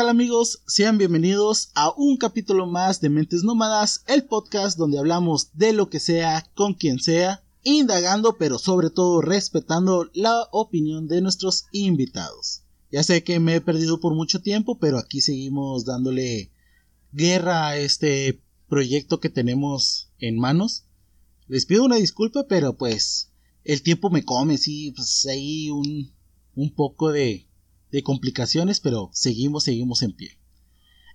Hola, ¿qué tal amigos? Sean bienvenidos a un capítulo más de Mentes Nómadas, el podcast donde hablamos de lo que sea, con quien sea, indagando, pero sobre todo respetando la opinión de nuestros invitados. Ya sé que me he perdido por mucho tiempo, pero aquí seguimos dándole guerra a este proyecto que tenemos en manos. Les pido una disculpa, pero pues el tiempo me come, sí, pues hay un, un poco de de complicaciones, pero seguimos, seguimos en pie.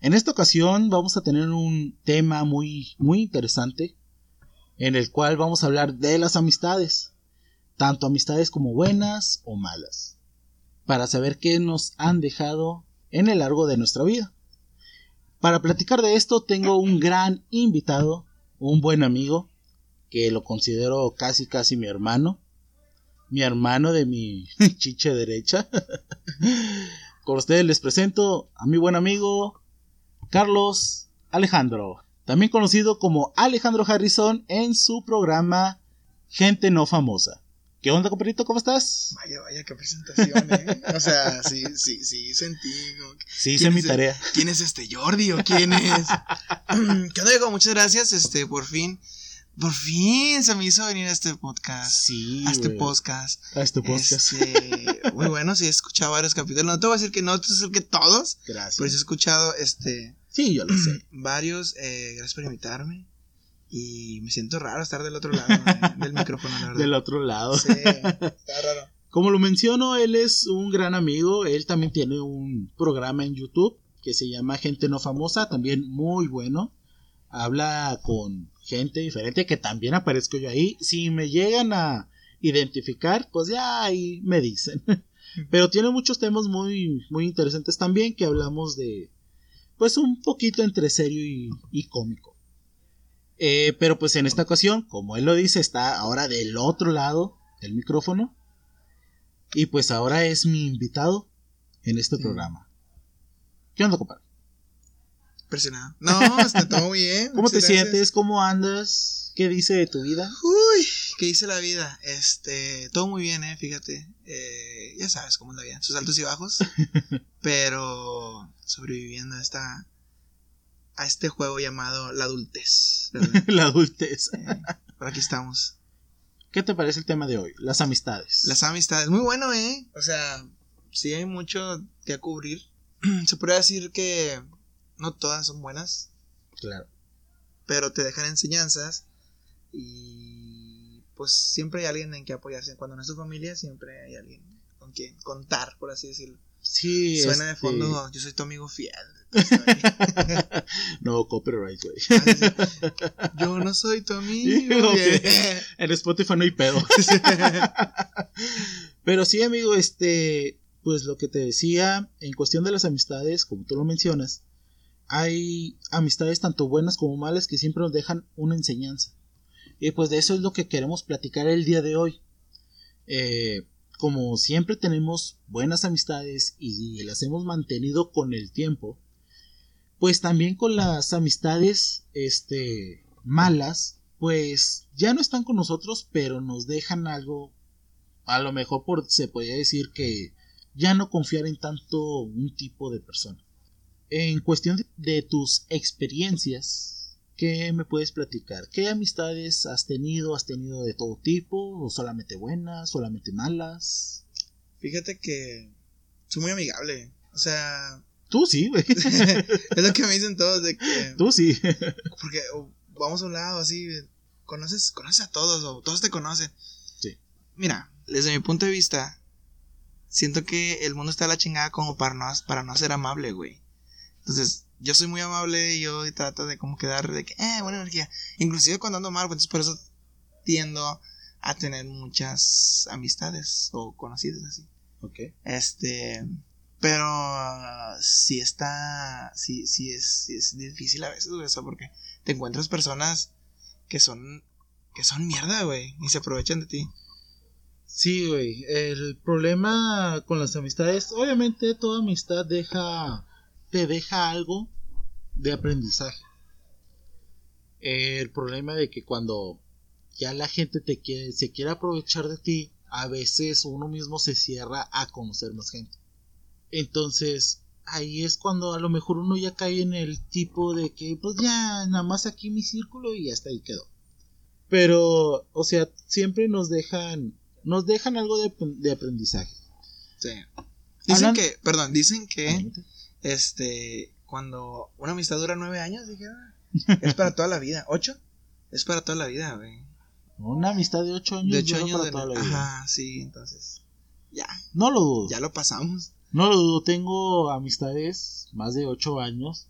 En esta ocasión vamos a tener un tema muy, muy interesante, en el cual vamos a hablar de las amistades, tanto amistades como buenas o malas, para saber qué nos han dejado en el largo de nuestra vida. Para platicar de esto tengo un gran invitado, un buen amigo, que lo considero casi casi mi hermano, mi hermano de mi chiche derecha. Con ustedes les presento a mi buen amigo Carlos Alejandro, también conocido como Alejandro Harrison en su programa Gente No Famosa. ¿Qué onda, compadrito? ¿Cómo estás? Vaya, vaya, qué presentación, ¿eh? O sea, sí, sí, sí, sentí. Sí, hice mi tarea. ¿Quién es este Jordi o quién es? ¿Qué onda? Muchas gracias, este, por fin por fin se me hizo venir a este podcast. Sí. A este podcast. A este podcast. Este, muy bueno, sí he escuchado varios capítulos. No te voy a decir que no, te voy a decir que todos. Gracias. Pero sí he escuchado este. Sí, yo lo sé. Varios. Eh, gracias por invitarme. Y me siento raro estar del otro lado eh, del micrófono, la verdad. Del otro lado. Sí, está raro. Como lo menciono, él es un gran amigo. Él también tiene un programa en YouTube que se llama Gente No Famosa, también muy bueno. Habla con gente diferente que también aparezco yo ahí. Si me llegan a identificar, pues ya ahí me dicen. Pero tiene muchos temas muy, muy interesantes también que hablamos de, pues un poquito entre serio y, cómico. Eh, pero pues en esta ocasión, como él lo dice, está ahora del otro lado del micrófono. Y pues ahora es mi invitado en este programa. ¿Qué onda, compadre? Presionado. No, está todo bien. ¿Cómo te sientes? ¿Cómo andas? ¿Qué dice de tu vida? Uy, ¿qué dice la vida? Este, todo muy bien, eh, fíjate. Eh, ya sabes cómo es la vida, sus altos y bajos. pero sobreviviendo a esta a este juego llamado la adultez. la adultez. Eh, por aquí estamos. ¿Qué te parece el tema de hoy? Las amistades. Las amistades, muy bueno, eh. O sea, sí hay mucho que cubrir. Se podría decir que no todas son buenas. Claro. Pero te dejan enseñanzas y pues siempre hay alguien en que apoyarse. Cuando no es tu familia, siempre hay alguien con quien contar, por así decirlo. Sí, Suena de fondo, yo soy tu amigo fiel. no, copyright, güey. Ah, yo no soy tu amigo. en Spotify no hay pedo. Pero sí, amigo, este, pues lo que te decía, en cuestión de las amistades, como tú lo mencionas, hay amistades tanto buenas como malas que siempre nos dejan una enseñanza. Y pues de eso es lo que queremos platicar el día de hoy. Eh, como siempre tenemos buenas amistades y las hemos mantenido con el tiempo, pues también con las amistades este malas, pues ya no están con nosotros, pero nos dejan algo a lo mejor por se podría decir que ya no confiar en tanto un tipo de persona. En cuestión de tus experiencias, ¿qué me puedes platicar? ¿Qué amistades has tenido? ¿Has tenido de todo tipo? ¿O solamente buenas? ¿Solamente malas? Fíjate que soy muy amigable. O sea. Tú sí, güey. es lo que me dicen todos de que. Tú sí. porque vamos a un lado así. Conoces, conoces a todos o todos te conocen. Sí. Mira, desde mi punto de vista, siento que el mundo está a la chingada como para no, para no ser amable, güey. Entonces, yo soy muy amable y yo trato de como quedar de que, eh, buena energía. Inclusive cuando ando mal, pues por eso tiendo a tener muchas amistades o conocidos así. Ok. Este, pero sí está, sí, sí es, es difícil a veces, güey, porque te encuentras personas que son, que son mierda, güey, y se aprovechan de ti. Sí, güey, el problema con las amistades, obviamente toda amistad deja te deja algo de aprendizaje. El problema de que cuando ya la gente te quiere, se quiere aprovechar de ti, a veces uno mismo se cierra a conocer más gente. Entonces, ahí es cuando a lo mejor uno ya cae en el tipo de que, pues ya, nada más aquí mi círculo y hasta ahí quedó. Pero, o sea, siempre nos dejan, nos dejan algo de, de aprendizaje. Sí. Dicen que, perdón, dicen que, este, cuando una amistad dura nueve años, dije, ah, es para toda la vida. ¿Ocho? Es para toda la vida, güey. Una amistad de ocho años. De ocho años para toda la vida. Ajá, sí, entonces. Ya. No lo dudo. Ya lo pasamos. No lo dudo. Tengo amistades más de ocho años.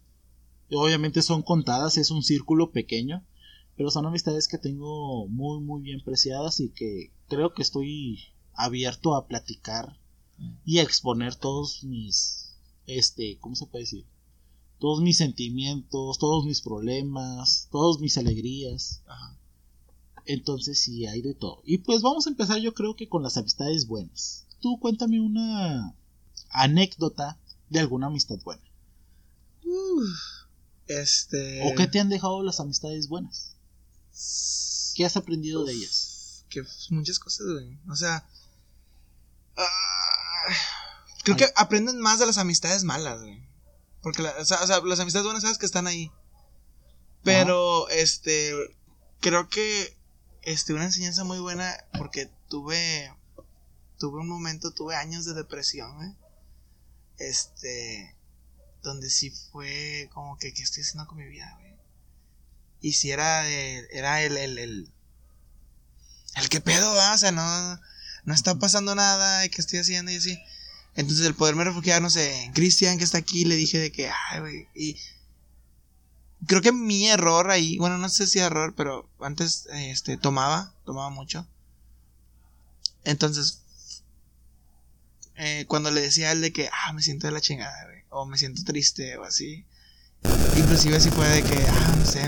Obviamente son contadas, es un círculo pequeño. Pero son amistades que tengo muy, muy bien preciadas y que creo que estoy abierto a platicar y a exponer todos mis, este, ¿cómo se puede decir? Todos mis sentimientos, todos mis problemas, todas mis alegrías. Ajá. Entonces sí, hay de todo. Y pues vamos a empezar yo creo que con las amistades buenas. Tú cuéntame una anécdota de alguna amistad buena. este... ¿O qué te han dejado las amistades buenas? ¿Qué has aprendido de ellas? Que muchas cosas, güey. O sea... Ah, creo que aprenden más de las amistades malas, güey. Porque o, sea, las amistades buenas sabes que están ahí. Pero, este, creo que este, una enseñanza muy buena porque tuve, tuve un momento, tuve años de depresión, ¿eh? Este, donde sí fue como que, ¿qué estoy haciendo con mi vida, güey? Y si era, era el, el, el, el que pedo, ¿verdad? O sea, no, no está pasando nada, ¿qué estoy haciendo? Y así. Entonces el poderme refugiar, no sé, Cristian que está aquí, le dije de que, ay, güey, y creo que mi error ahí, bueno, no sé si error, pero antes este tomaba, tomaba mucho. Entonces, eh, cuando le decía a él de que, ah, me siento de la chingada, güey, o me siento triste, o así, inclusive así fue de que, ah, no sé,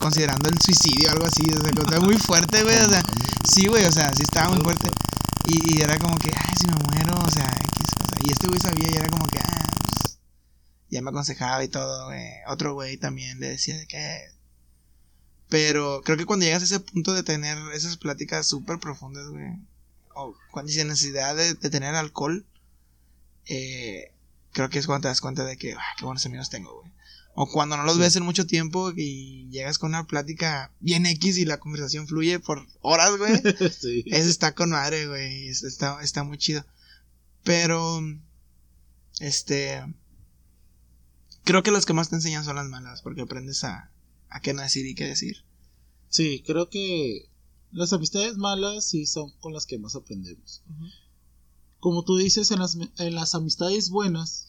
considerando el suicidio o algo así, o sea, muy fuerte, güey, o sea, sí, güey, o sea, sí estaba muy fuerte. Y, y era como que, ay, si me muero, o sea, y este güey sabía y era como que, ah, ya me aconsejaba y todo, güey. Otro güey también le decía de que... Pero creo que cuando llegas a ese punto de tener esas pláticas súper profundas, güey, o cuando sin necesidad de, tener alcohol, eh, creo que es cuando te das cuenta de que, ah, qué buenos amigos tengo, güey. O cuando no los ves en mucho tiempo y llegas con una plática bien X y la conversación fluye por horas, güey. sí. Eso está con madre, güey. Está, está muy chido. Pero, este, creo que las que más te enseñan son las malas, porque aprendes a, a qué no decir y qué decir. Sí, creo que las amistades malas sí son con las que más aprendemos. Como tú dices, en las, en las amistades buenas,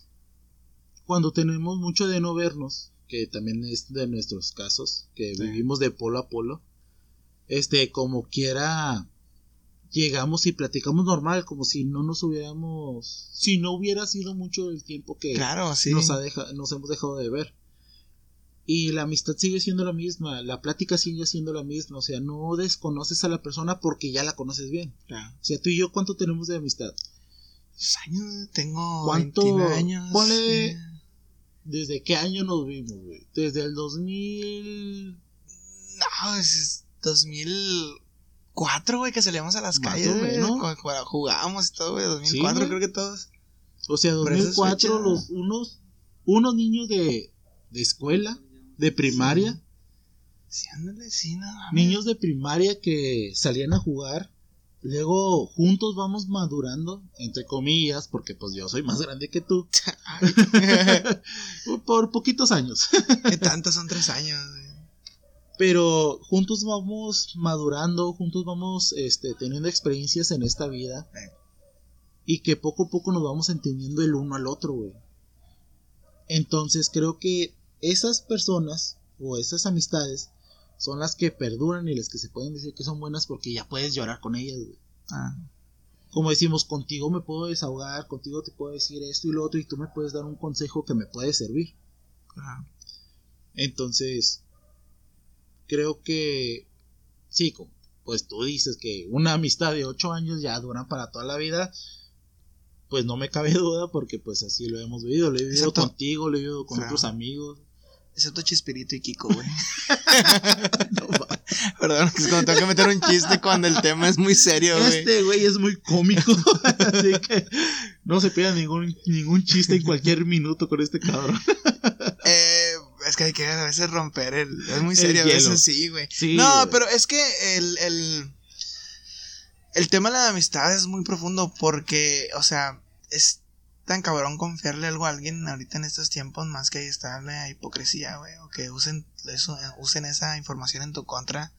cuando tenemos mucho de no vernos, que también es de nuestros casos, que vivimos de polo a polo, este, como quiera, llegamos y platicamos normal, como si no nos hubiéramos, si no hubiera sido mucho el tiempo que nos, ha nos hemos dejado de ver. Y la amistad sigue siendo la misma, la plática sigue siendo la misma, o sea, no desconoces a la persona porque ya la conoces bien. O sea, tú y yo, ¿cuánto tenemos de amistad? Años, tengo ¿Cuánto, años. Ponle, ¿desde qué año nos vimos, güey? Desde el 2000... No, es 2000 cuatro, güey, que salíamos a las calles, güey, ¿no? Jugábamos y todo, güey, 2004 creo que todos. O sea, 2004 los unos unos niños de de escuela, de primaria. Sí, ándale, sí, nada. Niños de primaria que salían a jugar. Luego juntos vamos madurando, entre comillas, porque pues yo soy más grande que tú. Por poquitos años. ¿Qué tanto son tres años? Pero juntos vamos madurando, juntos vamos este, teniendo experiencias en esta vida. Y que poco a poco nos vamos entendiendo el uno al otro, güey. Entonces creo que esas personas o esas amistades son las que perduran y las que se pueden decir que son buenas porque ya puedes llorar con ellas, güey. Ah. Como decimos, contigo me puedo desahogar, contigo te puedo decir esto y lo otro y tú me puedes dar un consejo que me puede servir. Entonces, creo que sí, pues tú dices que una amistad de ocho años ya dura para toda la vida, pues no me cabe duda porque pues así lo hemos vivido, lo he vivido contigo, lo he vivido con otros amigos. Excepto Chispirito y Kiko, güey. Perdón, es cuando tengo que meter un chiste cuando el tema es muy serio, güey. Este güey es muy cómico. así que no se pierda ningún, ningún chiste en cualquier minuto con este cabrón. Eh, es que hay que a veces romper el. Es muy El serio, a hielo. veces sí, güey. Sí, no, pero es que el, el. El tema de la amistad es muy profundo porque, o sea, es tan cabrón confiarle algo a alguien ahorita en estos tiempos más que está la hipocresía, güey. O que usen, eso, usen esa información en tu contra.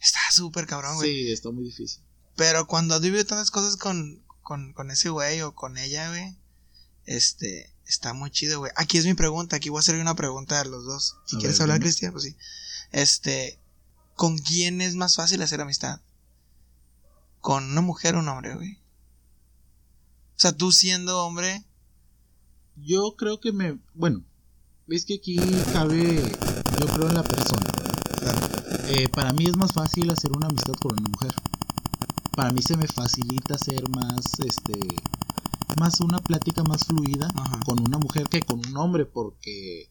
Está súper cabrón, güey. Sí, está muy difícil. Pero cuando has vivido tantas cosas con, con, con ese güey o con ella, güey, este, está muy chido, güey. Aquí es mi pregunta, aquí voy a hacerle una pregunta a los dos. Si A quieres ver, hablar. Cristian, pues sí. Este, ¿con quién es más fácil hacer amistad? ¿Con una mujer o un hombre, güey? O sea, tú siendo hombre, Yo creo que me. Bueno, ves que aquí cabe. Yo creo en la persona. Eh, para mí es más fácil hacer una amistad con una mujer. Para mí se me facilita hacer más, este, más una plática más fluida Ajá. con una mujer que con un hombre, porque,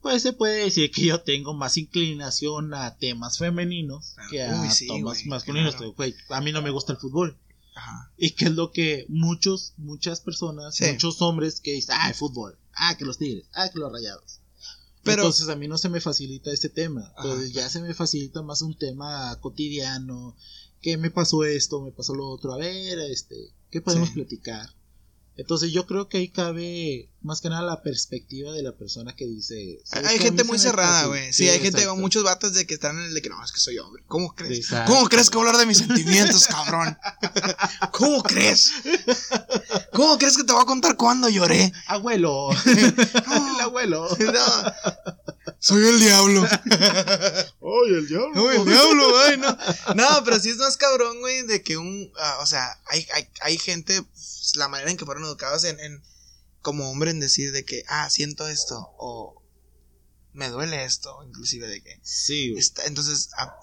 pues se puede decir que yo tengo más inclinación a temas femeninos que a Uy, sí, temas masculinos. claro. A mí no me gusta el fútbol. Ajá, Y que es lo que muchos, muchas personas, Sí. muchos hombres que dicen, ah, el fútbol, ah, que los tigres, ah, que los rayados. Pero- Entonces a mí no se me facilita este tema. Ajá. Entonces ya se me facilita más un tema cotidiano, que me pasó esto, me pasó lo otro, a ver, este, ¿qué podemos Sí. platicar? Entonces yo creo que ahí cabe más que nada la perspectiva de la persona que dice... "¿Sabes Hay gente muy cerrada, fácil". güey. Sí, hay gente, exacto. muchos vatos de que están en el de que no, es que soy hombre. ¿Cómo crees? Exacto. ¿Cómo crees que voy a hablar de mis sentimientos, cabrón? ¿Cómo crees? ¿Cómo crees que te voy a contar cuándo lloré? Abuelo, No, el abuelo. no. Soy el diablo. Oye, el diablo. No, el diablo, güey, no. No, pero sí es más cabrón, güey, de que un. ah, o sea, hay, hay, hay gente, pues, la manera en que fueron educados en, en. Como hombre en decir de que, ah, siento esto, o. Me duele esto, inclusive de que. Sí, güey. Está- entonces, ah,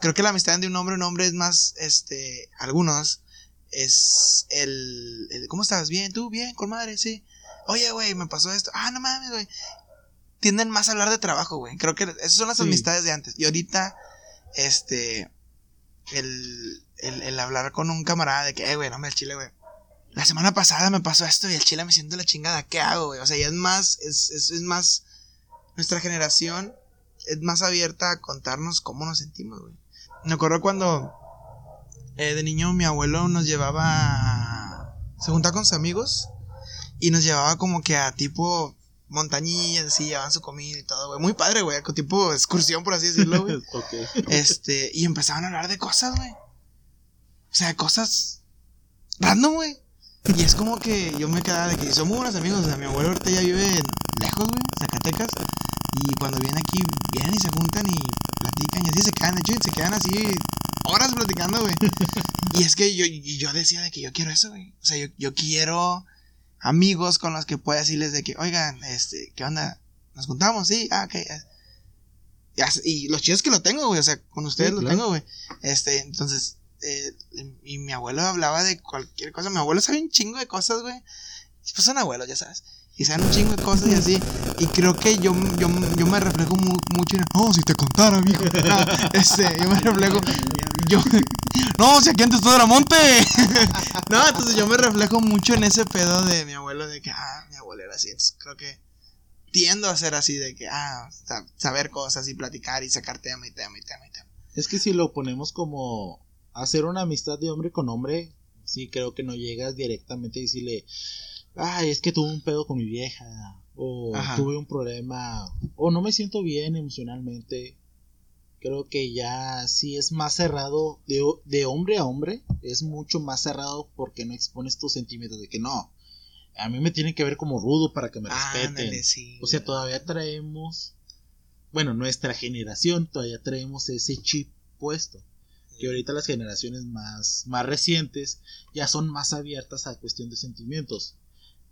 creo que la amistad de un hombre a un hombre es más, este, algunos, es el, el, ¿cómo estás? Bien, tú, bien, con madre, sí. Oye, güey, me pasó esto. Ah, no mames, güey. Tienden más a hablar de trabajo, güey. Creo que esas son las Sí. amistades de antes. Y ahorita, este, el, el, el hablar con un camarada de que, eh, güey, no me el chile, güey. La semana pasada me pasó esto y el chile me siento la chingada. ¿Qué hago, güey? O sea, ya es más, es, es, es más, nuestra generación es más abierta a contarnos cómo nos sentimos, güey. Me acuerdo cuando eh, de niño mi abuelo nos llevaba, a- se juntaba con sus amigos y nos llevaba como que a tipo montañillas, así, llevaban su comida y todo, güey. Muy padre, güey, tipo excursión, por así decirlo, güey. Este, y empezaban a hablar de cosas, güey. O sea, de cosas random, güey. Y es como que yo me quedaba de que somos buenos amigos. O sea, mi abuelo ahorita ya vive lejos, güey, Zacatecas. Y cuando vienen aquí, vienen y se juntan y platican. Y así se quedan, de hecho, se quedan así horas platicando, güey. Y es que yo, y yo decía de que yo quiero eso, güey. O sea, yo, yo quiero amigos con los que pueda decirles de que, oigan, este, ¿qué onda? ¿Nos juntamos? Sí, ah, ok. Y Y los chidos que lo tengo, güey. O sea, con ustedes Sí, lo claro. tengo, güey. Este, entonces, eh, y mi abuelo hablaba de cualquier cosa. Mi abuelo sabe un chingo de cosas, güey. Pues son abuelos, ya sabes. Y saben un chingo de cosas y así. Y creo que yo, yo, yo me reflejo mu- mucho en. Oh, si te contara, mijo. No, este, yo me reflejo. Yo. No, si aquí antes todo era monte. no, entonces yo me reflejo mucho en ese pedo de mi abuelo. De que, ah, mi abuelo era así. Entonces creo que tiendo a ser así. De que, ah, sa- saber cosas y platicar y sacar tema y tema y tema y tema. Es que si lo ponemos como hacer una amistad de hombre con hombre, sí creo que no llegas directamente a decirle, ay, es que tuve un pedo con mi vieja, o Ajá. tuve un problema, o no me siento bien emocionalmente. Creo que ya sí es más cerrado de, de hombre a hombre, es mucho más cerrado porque no expones tus sentimientos de que no, a mí me tienen que ver como rudo para que me respeten. Sí. O sea, todavía traemos, bueno, nuestra generación todavía traemos ese chip puesto. Que ahorita las generaciones más, más recientes ya son más abiertas a cuestión de sentimientos.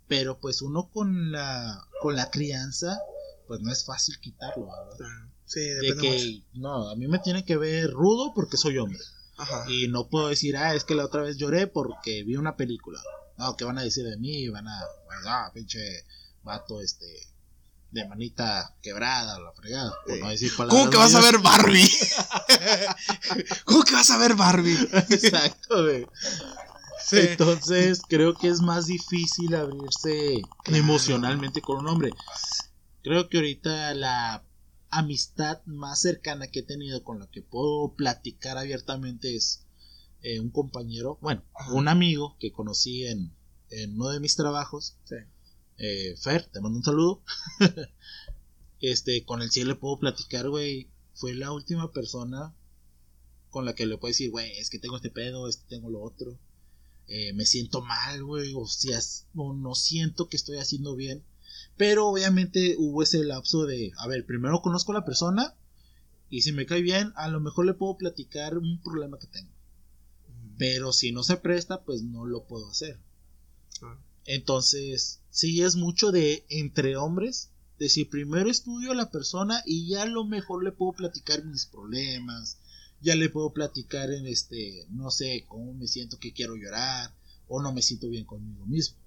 Pero pues uno con la, con la crianza, pues no es fácil quitarlo, ¿verdad? Ah, Sí, De depende mucho. que, no, a mí me tiene que ver rudo porque soy hombre. Ajá. Y no puedo decir, ah, es que la otra vez lloré porque vi una película. No, ¿qué van a decir de mí? Van a, ah, pinche vato, este, de manita quebrada o la fregada. Por no decir ¿Cómo que vas a ver Barbie? ¿Cómo que vas a ver Barbie? Exacto, güey. Sí. Entonces, creo que es más difícil abrirse emocionalmente con un hombre. Creo que ahorita la amistad más cercana que he tenido con la que puedo platicar abiertamente es eh, un compañero, bueno, un amigo que conocí en, en uno de mis trabajos. Sí. Eh, Fer, te mando un saludo. este, con el sí le puedo platicar, güey. Fue la última persona con la que le puedo decir, güey, es que tengo este pedo, este tengo lo otro. Eh, me siento mal, güey, o sea, no, no siento que estoy haciendo bien. Pero obviamente hubo ese lapso de, a ver, primero conozco a la persona y si me cae bien, a lo mejor le puedo platicar un problema que tengo. Pero si no se presta, pues no lo puedo hacer. Entonces, sí es mucho de entre hombres, de si primero estudio a la persona y ya a lo mejor le puedo platicar mis problemas, ya le puedo platicar en este, no sé, cómo me siento que quiero llorar o no me siento bien conmigo mismo.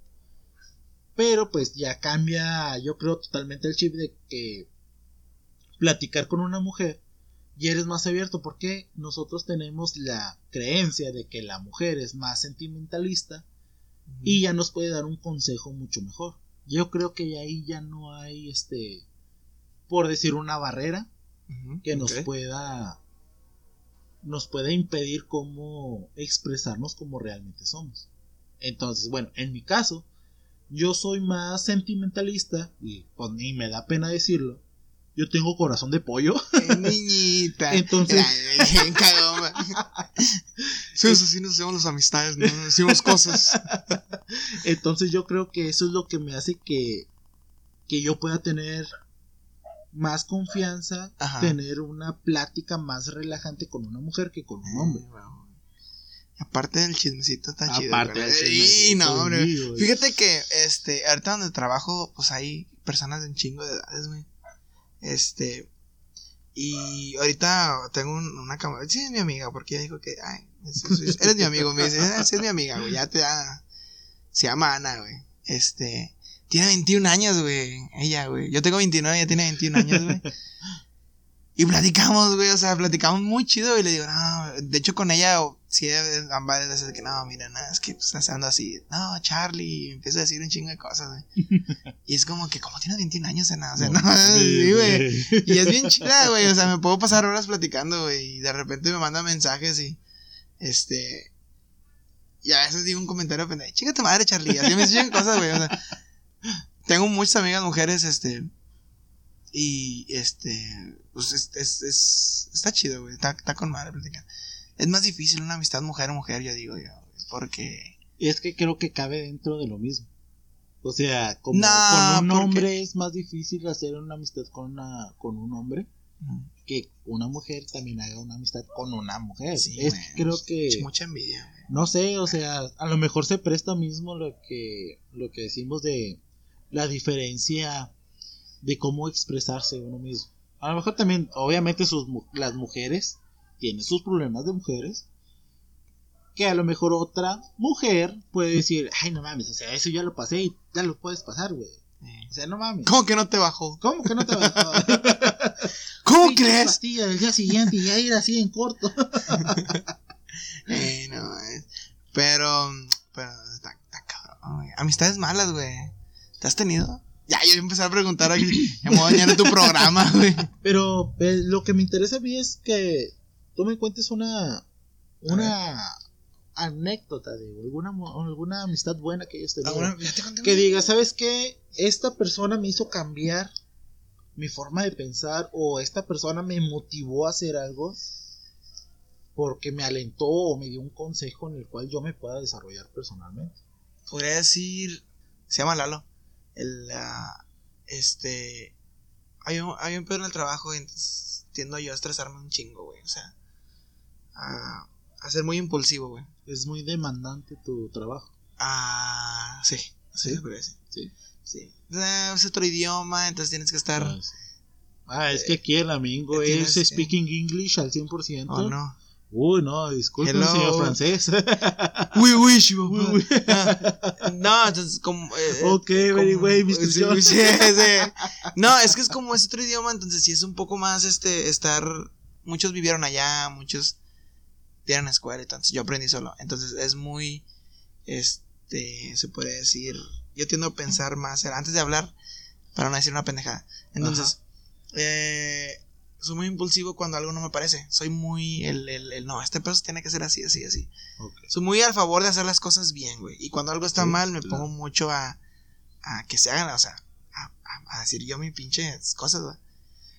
Pero pues ya cambia, yo creo totalmente el chip de que platicar con una mujer y eres más abierto porque nosotros tenemos la creencia de que la mujer es más sentimentalista y ya nos puede dar un consejo mucho mejor. Yo creo que ahí ya no hay este por decir una barrera que nos pueda nos pueda impedir cómo expresarnos como realmente somos. Entonces, bueno, en mi caso, yo soy más sentimentalista y pues ni me da pena decirlo. Yo tengo corazón de pollo. Niñita. Entonces-. Sí, eso sí nos hacemos las amistades, ¿no? Nos decimos cosas. Entonces yo creo que eso es lo que me hace que, que yo pueda tener más confianza, Ajá. tener una plática más relajante con una mujer que con un hombre. Eh, wow. Y Aparte del chismecito está chido. Aparte del chismecito, no, hombre. Fíjate que, este, ahorita donde trabajo, pues hay personas de un chingo de edades, güey. Este, y ahorita tengo un- una camarada, sí es mi amiga, porque ella dijo que, ay, es- es- es- eres mi amigo, me dice, "Ah, sí es mi amiga, güey, ya te da, se llama Ana, güey. Este, tiene 21 años, güey, ella, güey. Yo tengo 29, ella tiene 21 años, güey. Y platicamos, güey, o sea, platicamos muy chido y le digo, no, de hecho con ella sí han varias veces que no, mira, no, es que pues, estás ando así, no, Charlie, y empieza a decir un chingo de cosas, güey. Y es como que, como tienes 21 años, nada, o sea, no, sí, güey. Y es bien chida, güey, o sea, me puedo pasar horas platicando, güey, y de repente me manda mensajes y, este, y a veces digo un comentario pendejo, chinga tu madre, Charlie, así me dicen cosas, güey, o sea, tengo muchas amigas mujeres, este, y, este, pues, es, es, es- está chido, güey, está, está con madre platicar. Es más difícil una amistad mujer-mujer, yo digo, yo, porque... Y es que creo que cabe dentro de lo mismo. O sea, como con un porque- hombre es más difícil hacer una amistad con una con un hombre que una mujer también haga una amistad con una mujer. Sí, es creo es que Mucha envidia, güey. no sé, o sea, a lo mejor se presta mismo lo que lo que decimos de la diferencia de cómo expresarse uno mismo. A lo mejor también, obviamente, sus las mujeres tienen sus problemas de mujeres. Que a lo mejor otra mujer puede decir, ay, no mames, o sea, eso ya lo pasé y ya lo puedes pasar, güey. O sea, no mames. ¿Cómo que no te bajó? ¿Cómo que no te a ¿Cómo Pinche crees? pastilla del día siguiente y ya ir así en corto. Eh, no, eh, pero, pero está, está cabrón, güey. Amistades malas, güey. ¿Te has tenido? Ya, yo voy a preguntar aquí. Me voy a dañar tu programa, güey. Pero eh, lo que me interesa a mí es que tú me cuentes una una anécdota de alguna alguna amistad buena que hayas tenido. Ahora, ya te conté que diga, ¿sabes qué? Esta persona me hizo cambiar mi forma de pensar o esta persona me motivó a hacer algo porque me alentó o me dio un consejo en el cual yo me pueda desarrollar personalmente. Podría decir. Se llama Lalo. El. ah, este. Hay un, hay un pedo en el trabajo y entonces tiendo yo a estresarme un chingo, güey. O sea. A, a ser muy impulsivo, güey. Es muy demandante tu trabajo. Ah, sí. Sí, ¿Sí? decir. Sí. Sí. Es otro idioma, entonces tienes que estar. Ah, sí. Ah, es que aquí el amigo ya es que- speaking English al 100%. Oh, no. Uy, no, disculpe, señor francés. Uy, uy, sí, Uy, uy. Ah, No, entonces como... eh, Ok, very way, sí, sí, sí. No, es que es como es otro idioma, entonces sí es un poco más este estar muchos vivieron allá, muchos tienen escuela y entonces yo aprendí solo. Entonces es muy este se puede decir, yo tiendo a pensar más antes de hablar para no decir una pendejada. Entonces, eh, soy muy impulsivo cuando algo no me parece. Soy muy el, el, el, no, este peso tiene que ser así, así, así. Soy muy al favor de hacer las cosas bien, güey. Y cuando algo está Sí, mal, me claro. pongo mucho a, a que se hagan, o sea, a, a- a decir yo mis pinches cosas, güey.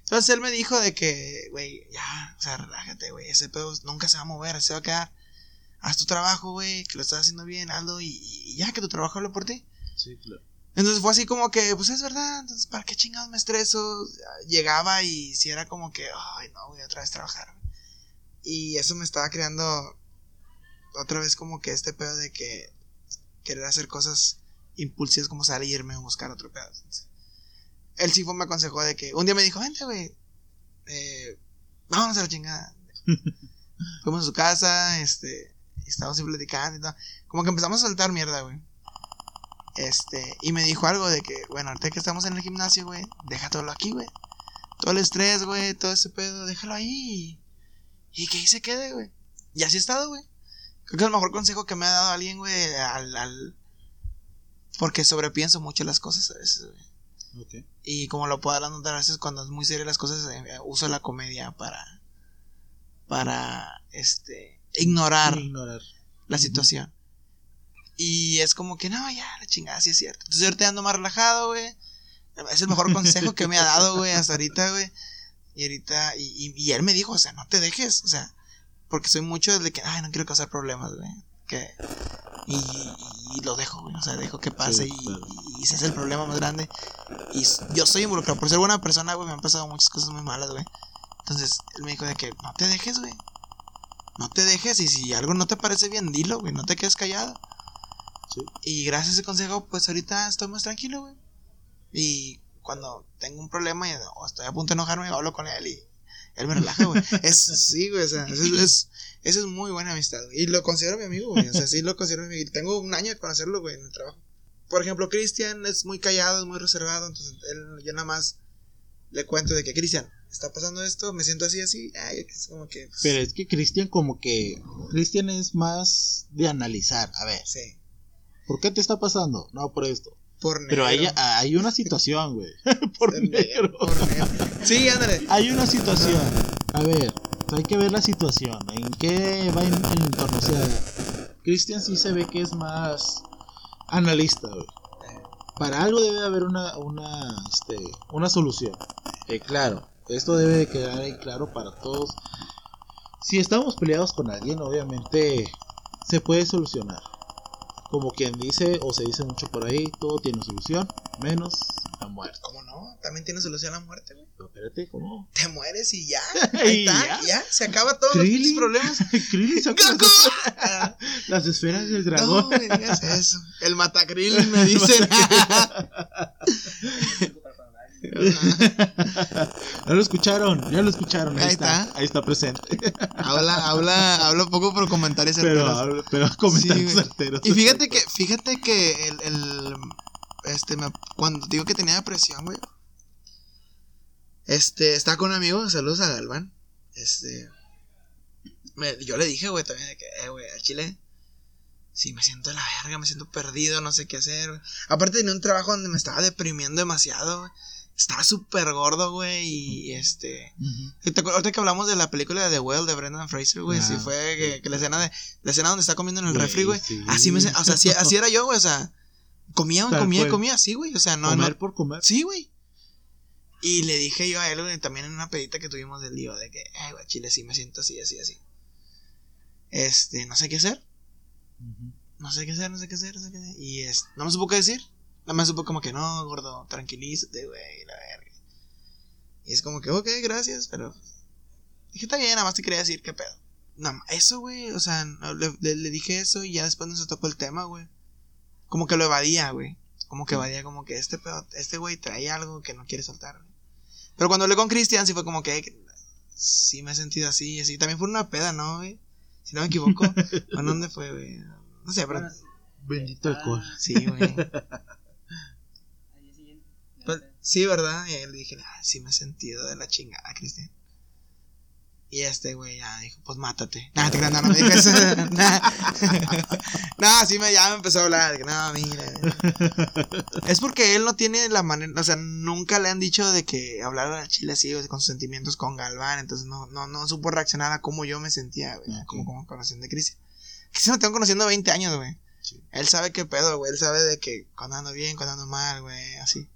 Entonces él me dijo de que, güey, ya, o sea, relájate, güey. Ese pedo nunca se va a mover, se va a quedar. Haz tu trabajo, güey, que lo estás haciendo bien, hazlo y, y ya que tu trabajo hable por ti. Sí, claro. Entonces fue así como que, pues es verdad, entonces ¿para qué chingados me estreso? Llegaba y si era como que, ay, no, voy otra vez a trabajar. Y eso me estaba creando otra vez como que este pedo de que querer hacer cosas impulsivas como salirme o buscar otro pedo. Entonces, él sí fue, me aconsejó de que, un día me dijo, vente, güey, eh, vámonos a la chingada. Fuimos a su casa, este, estábamos platicando y todo. Como que empezamos a soltar mierda, güey. Este, y me dijo algo de que, bueno, ahorita que estamos en el gimnasio, güey, deja todo aquí, güey. Todo el estrés, güey, todo ese pedo, déjalo ahí. Y que ahí se quede, güey. Y así he estado, güey. Creo que es el mejor consejo que me ha dado alguien, güey, al, al... Porque sobrepienso mucho las cosas a veces, güey. Y como lo puedo notar a veces cuando es muy serio las cosas, eh, uso la comedia para... Para, este... Ignorar Ignorar. la situación. Y es como que, no, ya, la chingada, sí es cierto. Entonces ahorita ando más relajado, güey. Es el mejor consejo que me ha dado, güey, hasta ahorita, güey. Y ahorita, y, y, y él me dijo, o sea, no te dejes, o sea, porque soy mucho de que, ay, no quiero causar problemas, güey. Que, y, y lo dejo, güey, o sea, dejo que pase Sí, y, claro. y se hace el problema más grande. Y yo soy involucrado, por ser buena persona, güey, me han pasado muchas cosas muy malas, güey. Entonces, él me dijo de que, no te dejes, güey. No te dejes y si algo no te parece bien, dilo, güey, no te quedes callado. Sí. Y gracias a ese consejo, pues ahorita estoy más tranquilo, güey. Y cuando tengo un problema y, o estoy a punto de enojarme, hablo con él y él me relaja, güey. es, sí, güey, o sea, eso es, es- eso es muy buena amistad, güey. Y lo considero mi amigo, güey. O sea, sí lo considero mi amigo. Tengo un año de conocerlo, güey, en el trabajo. Por ejemplo, Cristian es muy callado, es muy reservado, entonces él, yo nada más le cuento de que, Cristian, está pasando esto, me siento así, así. Ay, es como que. pues, Pero es que Cristian como que... Cristian es más de analizar. A ver, Sí, ¿por qué te está pasando? No, por esto. por negro. Pero hay, hay una situación, güey. por Por negro. por negro. Sí, ándale. Hay una situación. A ver, hay que ver la situación. ¿En qué va en el entorno? O sea, Cristian sí se ve que es más analista, güey. Para algo debe haber una, una, este, una solución. Eh, claro, esto debe de quedar ahí claro para todos. Si estamos peleados con alguien, obviamente se puede solucionar. Como quien dice, o se dice mucho por ahí, todo tiene solución, menos la muerte. ¿Cómo no? También tiene solución la muerte, güey. Pero espérate, ¿cómo? Te mueres y ya. Ahí está, ya. ya. Se acaba todos los problemas. Krillin las, las esferas del No dragón. me digas eso. El me dicen. Ya lo escucharon, ya lo escucharon. Ahí, Ahí está, está. ahí está presente. habla, habla, habla poco por comentarios Pero, certeros. pero comentarios Sí, certeros. Y fíjate que, fíjate que el, el este, me- cuando digo que tenía depresión, güey. Este, estaba con un amigo, saludos a Galván. Este, me- yo le dije, güey, también de que, eh, güey, al chile, sí, me siento de la verga, me siento perdido, no sé qué hacer, güey. Aparte tenía un trabajo donde me estaba deprimiendo demasiado, güey. Estaba súper gordo, güey, y este... Ujú. ¿Te acuerdas ahorita que hablamos de la película de The Well de Brendan Fraser, güey? Sí, Ah. fue que, que la escena de la escena donde está comiendo en el Güey, refri, güey. sí. Así me, o sea, así, así era yo, güey, o sea, comía, Tal comía, cual. comía así, güey, o sea, no, comer no, por comer. sí, güey. Y le dije yo a él, güey, también en una pedita que tuvimos del lío, de que, ay, güey, chile, sí me siento así, así, así. Este, no sé qué hacer, no sé qué hacer, no sé qué hacer, no sé qué hacer. Y es, no me supo qué decir. Nada más supo como que no, gordo, tranquilízate, güey, la verga. Y es como que, ok, gracias, pero. Dije, está bien, nada más te quería decir qué pedo. Nada más, eso, güey, o sea, no, le, le- le dije eso y ya después no se tocó el tema, güey. Como que lo evadía, güey. Como que evadía, como que este pedo, este güey trae algo que no quiere soltar, güey. Pero cuando hablé con Cristian, sí fue como que, "Ey, sí me he sentido así, así. También fue una peda, ¿no, güey? Si no me equivoco. ¿A dónde fue, güey? No sé, pero... Bendito alcohol. Sí, güey. Sí, ¿verdad? Y le dije, ah, sí me he sentido de la chingada, Cristian. Y este güey ya dijo, pues mátate. No, no, no, no me eso. no, sí me, ya me empezó a hablar. No, mira. Es porque él no tiene la manera, o sea, nunca le han dicho de que hablar al chile así, con sus sentimientos con Galván. Entonces no, no, no supo reaccionar a cómo yo me sentía, güey. Como, como conociendo de Cristian. Cristian lo tengo conociendo 20 años, güey. Él sabe qué pedo, güey. Él sabe de que cuando ando bien, cuando ando mal, güey, así.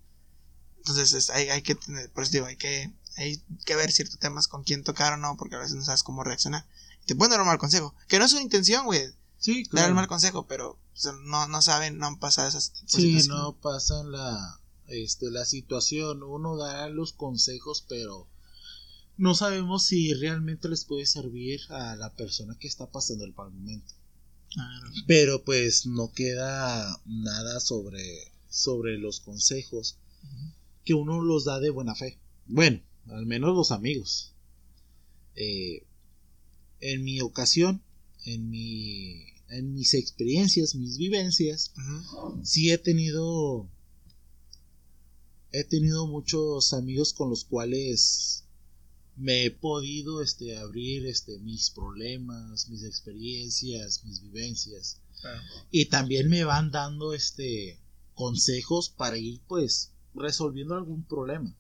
Entonces hay, hay que tener, por eso digo, hay que hay que ver ciertos temas con quién tocar o no, porque a veces no sabes cómo reaccionar. Te pueden dar un mal consejo, que no es una intención, güey. Sí, claro. Dar el mal consejo, pero no, no saben, no han pasado esas Sí, no pasan la, este, la situación. Uno da los consejos, pero no sabemos si realmente les puede servir a la persona que está pasando el mal momento. Pero pues no queda nada sobre, sobre los consejos que uno los da de buena fe. Bueno, al menos los amigos. Eh, en mi ocasión, en, mi, en mis experiencias, mis vivencias, sí he tenido, he tenido muchos amigos con los cuales me he podido este, abrir este, mis problemas, mis experiencias, mis vivencias. Y también me van dando este, consejos para ir pues resolviendo algún problema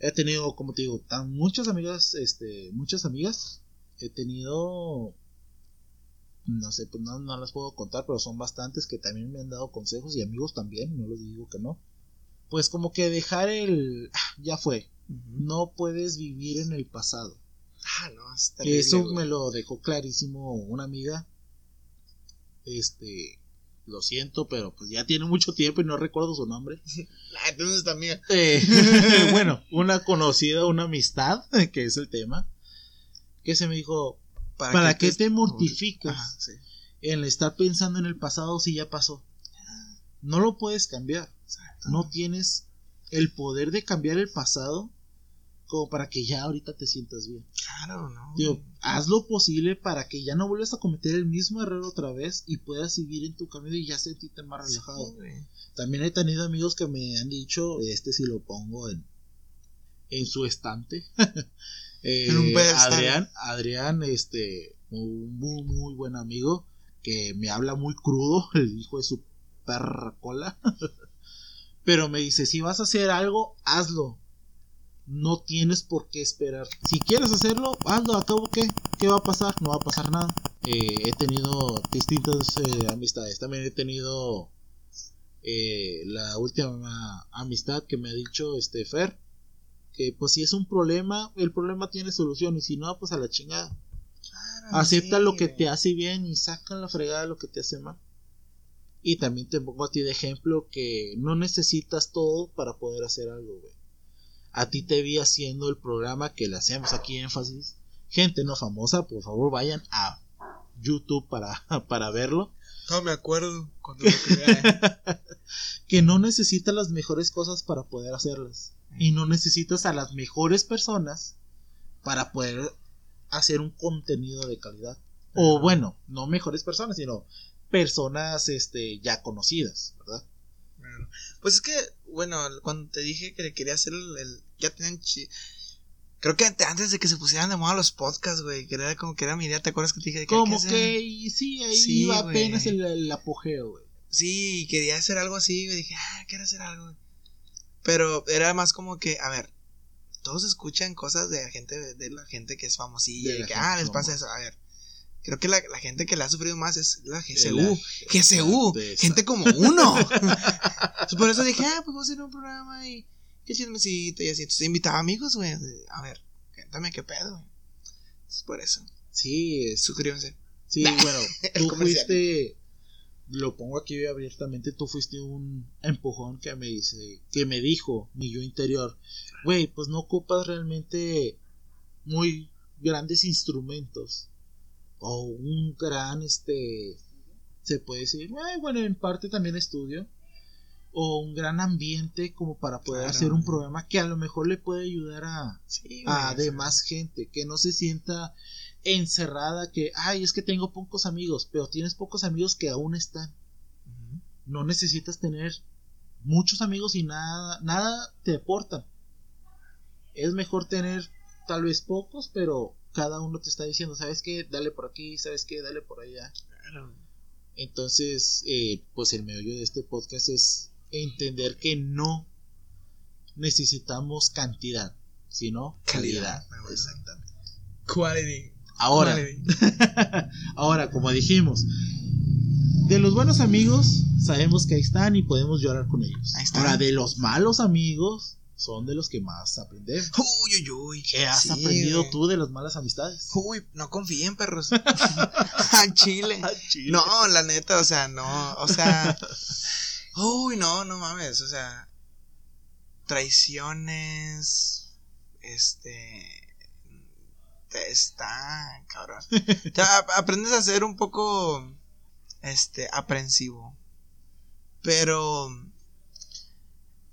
he tenido, como te digo, tan muchas amigas, este, muchas amigas. He tenido, no sé, pues no, no, las puedo contar, pero son bastantes que también me han dado consejos y amigos también, no les digo que no. Pues como que dejar el, ah, ya fue, no puedes vivir en el pasado. Ah, no, Eso me lo dejó clarísimo una amiga. Este, lo siento, pero pues ya tiene mucho tiempo y no recuerdo su nombre. Ah, entonces también. Eh, bueno, una conocida, una amistad, que es el tema, que se me dijo, ¿para, qué, te, mortificas en estar pensando en el pasado si ya pasó? No lo puedes cambiar. No tienes el poder de cambiar el pasado como para que ya ahorita te sientas bien. Claro, ¿no? Tío, haz lo posible para que ya no vuelvas a cometer el mismo error otra vez y puedas seguir en tu camino y ya sentirte más relajado. También he tenido amigos que me han dicho, este si lo pongo en, en su estante. en un eh, Adrián, Adrián, este, un muy, muy buen amigo que me habla muy crudo, el hijo de su perra cola. Pero me dice, si vas a hacer algo, hazlo no tienes por qué esperar. Si quieres hacerlo, hazlo. ¿A qué? ¿Qué va a pasar? No va a pasar nada. Eh, he tenido distintas eh, amistades. También he tenido eh, la última amistad que me ha dicho este Fer. Que pues si es un problema, el problema tiene solución. Y si no, pues a la chingada. Acepta lo que te hace bien y saca la fregada lo que te hace mal. Y también te pongo a ti de ejemplo que no necesitas todo para poder hacer algo, güey a ti te vi haciendo el programa que le hacemos aquí énfasis. Gente no famosa, por favor vayan a YouTube para, para verlo. No me acuerdo cuando que no necesitas las mejores cosas para poder hacerlas. Y no necesitas a las mejores personas para poder hacer un contenido de calidad. O bueno, no mejores personas, sino personas este ya conocidas, ¿verdad? Pues es que, bueno, cuando te dije que quería hacer el. ya tenían. Creo que antes de que se pusieran de moda los podcasts, güey, que era como que era mi idea, ¿te acuerdas que te dije que Como que, sí, ahí iba apenas el, apogeo, güey. Sí, quería hacer algo así, güey, dije, ah, quiero hacer algo, güey. Pero era más como que, a ver, todos escuchan cosas de la gente, de la gente que es famosilla, y que, ah, les pasa eso, a ver Creo que la, gente que la ha sufrido más es la GCU. GCU, gente como uno. por eso dije, ah, pues voy a hacer un programa y qué chismecito y así. Entonces invitaba amigos, güey. A ver, cuéntame qué pedo, güey. Es por eso. Sí, suscríbanse. Sí, bueno, tú fuiste, lo pongo aquí abiertamente, tú fuiste un empujón que me dice, que me dijo mi yo interior, güey, pues no ocupas realmente muy grandes instrumentos o un gran, este, se puede decir, bueno, en parte también estudio, o un gran ambiente como para poder Claro. hacer un programa que a lo mejor le puede ayudar a, Sí, a güey, de o sea, más gente, que no se sienta encerrada, que, ay, es que tengo pocos amigos, pero tienes pocos amigos que aún están. No necesitas tener muchos amigos y nada, nada te aportan. Es mejor tener tal vez pocos, pero cada uno te está diciendo, ¿sabes qué? Dale por aquí, ¿sabes qué? Dale por allá. Claro. Entonces, eh, pues el meollo de este podcast es entender que no necesitamos cantidad, sino calidad. Calidad, ah. Exactamente. Quality. Ahora, Quality. ahora, como dijimos, de los buenos amigos sabemos que ahí están y podemos llorar con ellos. Ahí están. Ahora, de los malos amigos son de los que más aprendemos. Uy, uy, uy. ¿Qué has Sí, aprendido güey. tú de las malas amistades? Uy, no confíen, perros. Al chile. No, la neta, o sea, no, o sea. Uy, no, no mames, o sea. Traiciones. Este. te Está, cabrón. O sea, aprendes a ser un poco. Este, aprensivo. Pero.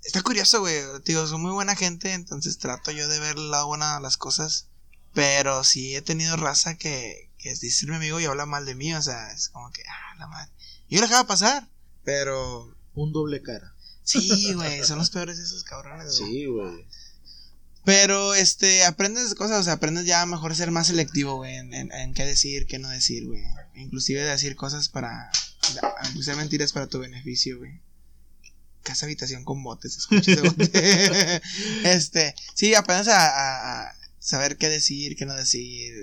Está curioso, güey. Digo, soy muy buena gente, entonces trato yo de ver el lado bueno a las cosas. Pero sí he tenido raza que, que dice mi amigo y habla mal de mí. O sea, es como que, ah, la madre. Yo lo dejaba pasar. Pero Un doble cara. sí, güey, son los peores esos cabrones. güey. Sí, güey. Pero este, aprendes cosas, o sea, aprendes ya a mejor ser más selectivo, güey, en, en, en qué decir, qué no decir, güey. Inclusive decir cosas para, decir mentiras para tu beneficio, güey. Casa habitación con botes, escucha ese bote. este, sí, aprendes a, saber qué decir, qué no decir,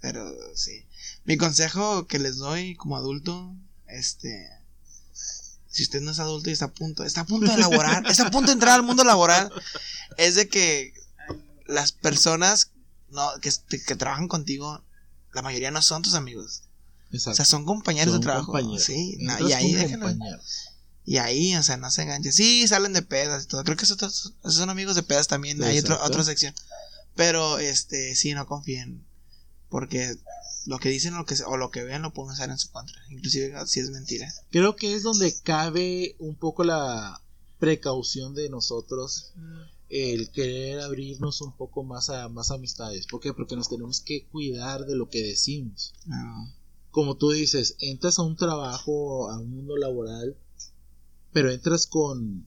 pero sí. Mi consejo que les doy como adulto, este, si usted no es adulto y está a punto, está a punto de laborar, está a punto de entrar al mundo laboral, es de que las personas no, que, que trabajan contigo, la mayoría no son tus amigos. O Exacto. sea, son compañeros Son de trabajo. compañeros. Sí, no, y ahí déjenlo. Y ahí, o sea, no se enganchen. Sí, salen de pedas y todo. Creo que esos, esos son amigos de pedas también. Hay otro, otra sección. Pero, este, sí, no confíen. Porque lo que dicen o lo que, o lo que vean lo pueden usar en su contra. Inclusive si es mentira. Creo que es donde cabe un poco la precaución de nosotros el querer abrirnos un poco más a más amistades. ¿Por qué? Porque nos tenemos que cuidar de lo que decimos. No. Como tú dices, entras a un trabajo, a un mundo laboral, pero entras con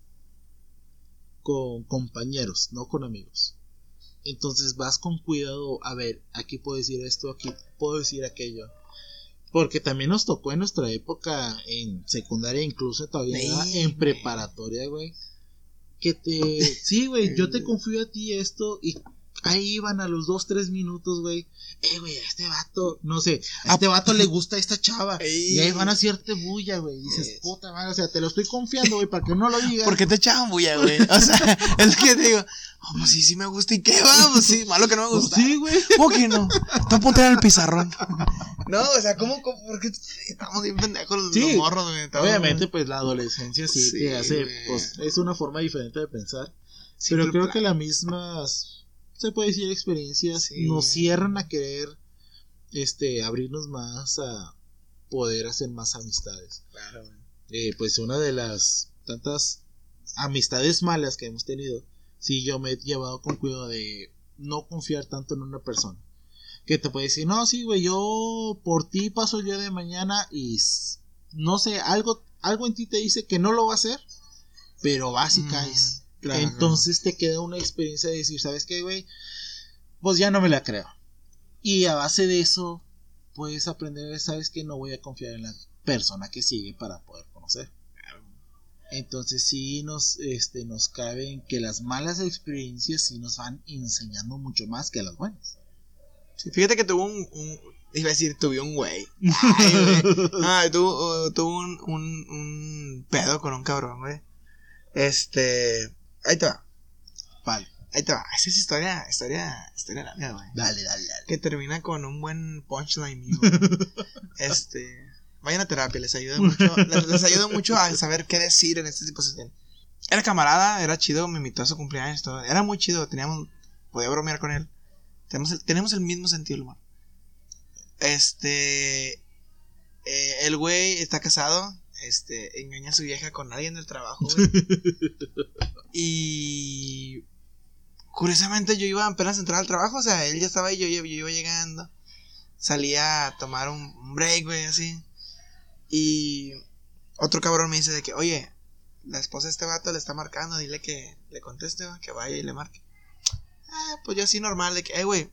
con compañeros, no con amigos. Entonces vas con cuidado, a ver, aquí puedo decir esto, aquí puedo decir aquello. Porque también nos tocó en nuestra época, en secundaria, incluso todavía Sí, en preparatoria, güey. Que te... Sí, güey, yo te confío a ti esto y ahí iban a los dos, tres minutos, güey. Eh, güey, a este vato, no sé, a este vato le gusta esta chava. Ey. Y ahí van a hacerte bulla, güey. Y dices, puta madre, o sea, te lo estoy confiando, güey, para que no lo digas. ¿Por qué te echaban bulla, güey? O sea, es lo que te digo. Oh, pues sí, sí me gusta. ¿Y qué va? Pues sí, malo que no me Pues gusta. sí, güey. ¿Cómo que no? Te apunté en el pizarrón. No, o sea, ¿cómo? cómo por qué estamos bien pendejos los, Sí, los morros, güey? Obviamente, pues la adolescencia sí, Sí, te hace, pues es una forma diferente de pensar. Sí, pero creo que las mismas, se puede decir, experiencias Sí, nos cierran a querer, este, abrirnos más a poder hacer más amistades. Claro. Eh, pues una de las tantas amistades malas que hemos tenido, sí, yo me he llevado con cuidado de no confiar tanto en una persona. Que te puede decir, no, sí, güey, yo por ti paso el día de mañana y no sé, algo, algo en ti te dice que no lo va a hacer, pero vas y Mm, caes. Claro. Entonces te queda una experiencia de decir, ¿sabes qué, güey? Pues ya no me la creo. Y a base de eso, puedes aprender, ¿sabes que No voy a confiar en la persona que sigue para poder conocer. Entonces sí nos, este, nos cabe en que las malas experiencias sí nos van enseñando mucho más que las buenas. Sí, fíjate que tuvo un, un- Iba a decir, tuve un güey. Ay, güey. Ah, tuvo, uh, tuvo un, un, un pedo con un cabrón, güey. Este. Ahí te va. Vale, Ahí te va. Esa es historia, historia, historia larga, güey. dale, dale, dale. Que termina con un buen punchline mío. este. Vayan a terapia, les ayuda mucho. Les, les ayuda mucho a saber qué decir en este tipo de situación. Era camarada, era chido, me invitó a su cumpleaños, todo. Era muy chido, teníamos. Podía bromear con él. Tenemos el, tenemos el mismo sentido del humor. Este. eh, el güey está casado. Este, engaña a su vieja con alguien del trabajo, güey. y curiosamente yo iba apenas a entrar al trabajo, o sea, él ya estaba ahí, yo, yo, iba llegando. Salía a tomar un, break, güey, así. Y otro cabrón me dice de que, oye, la esposa de este vato le está marcando, dile que le conteste, que vaya y le marque. Ah, pues yo así normal, de que, eh, güey.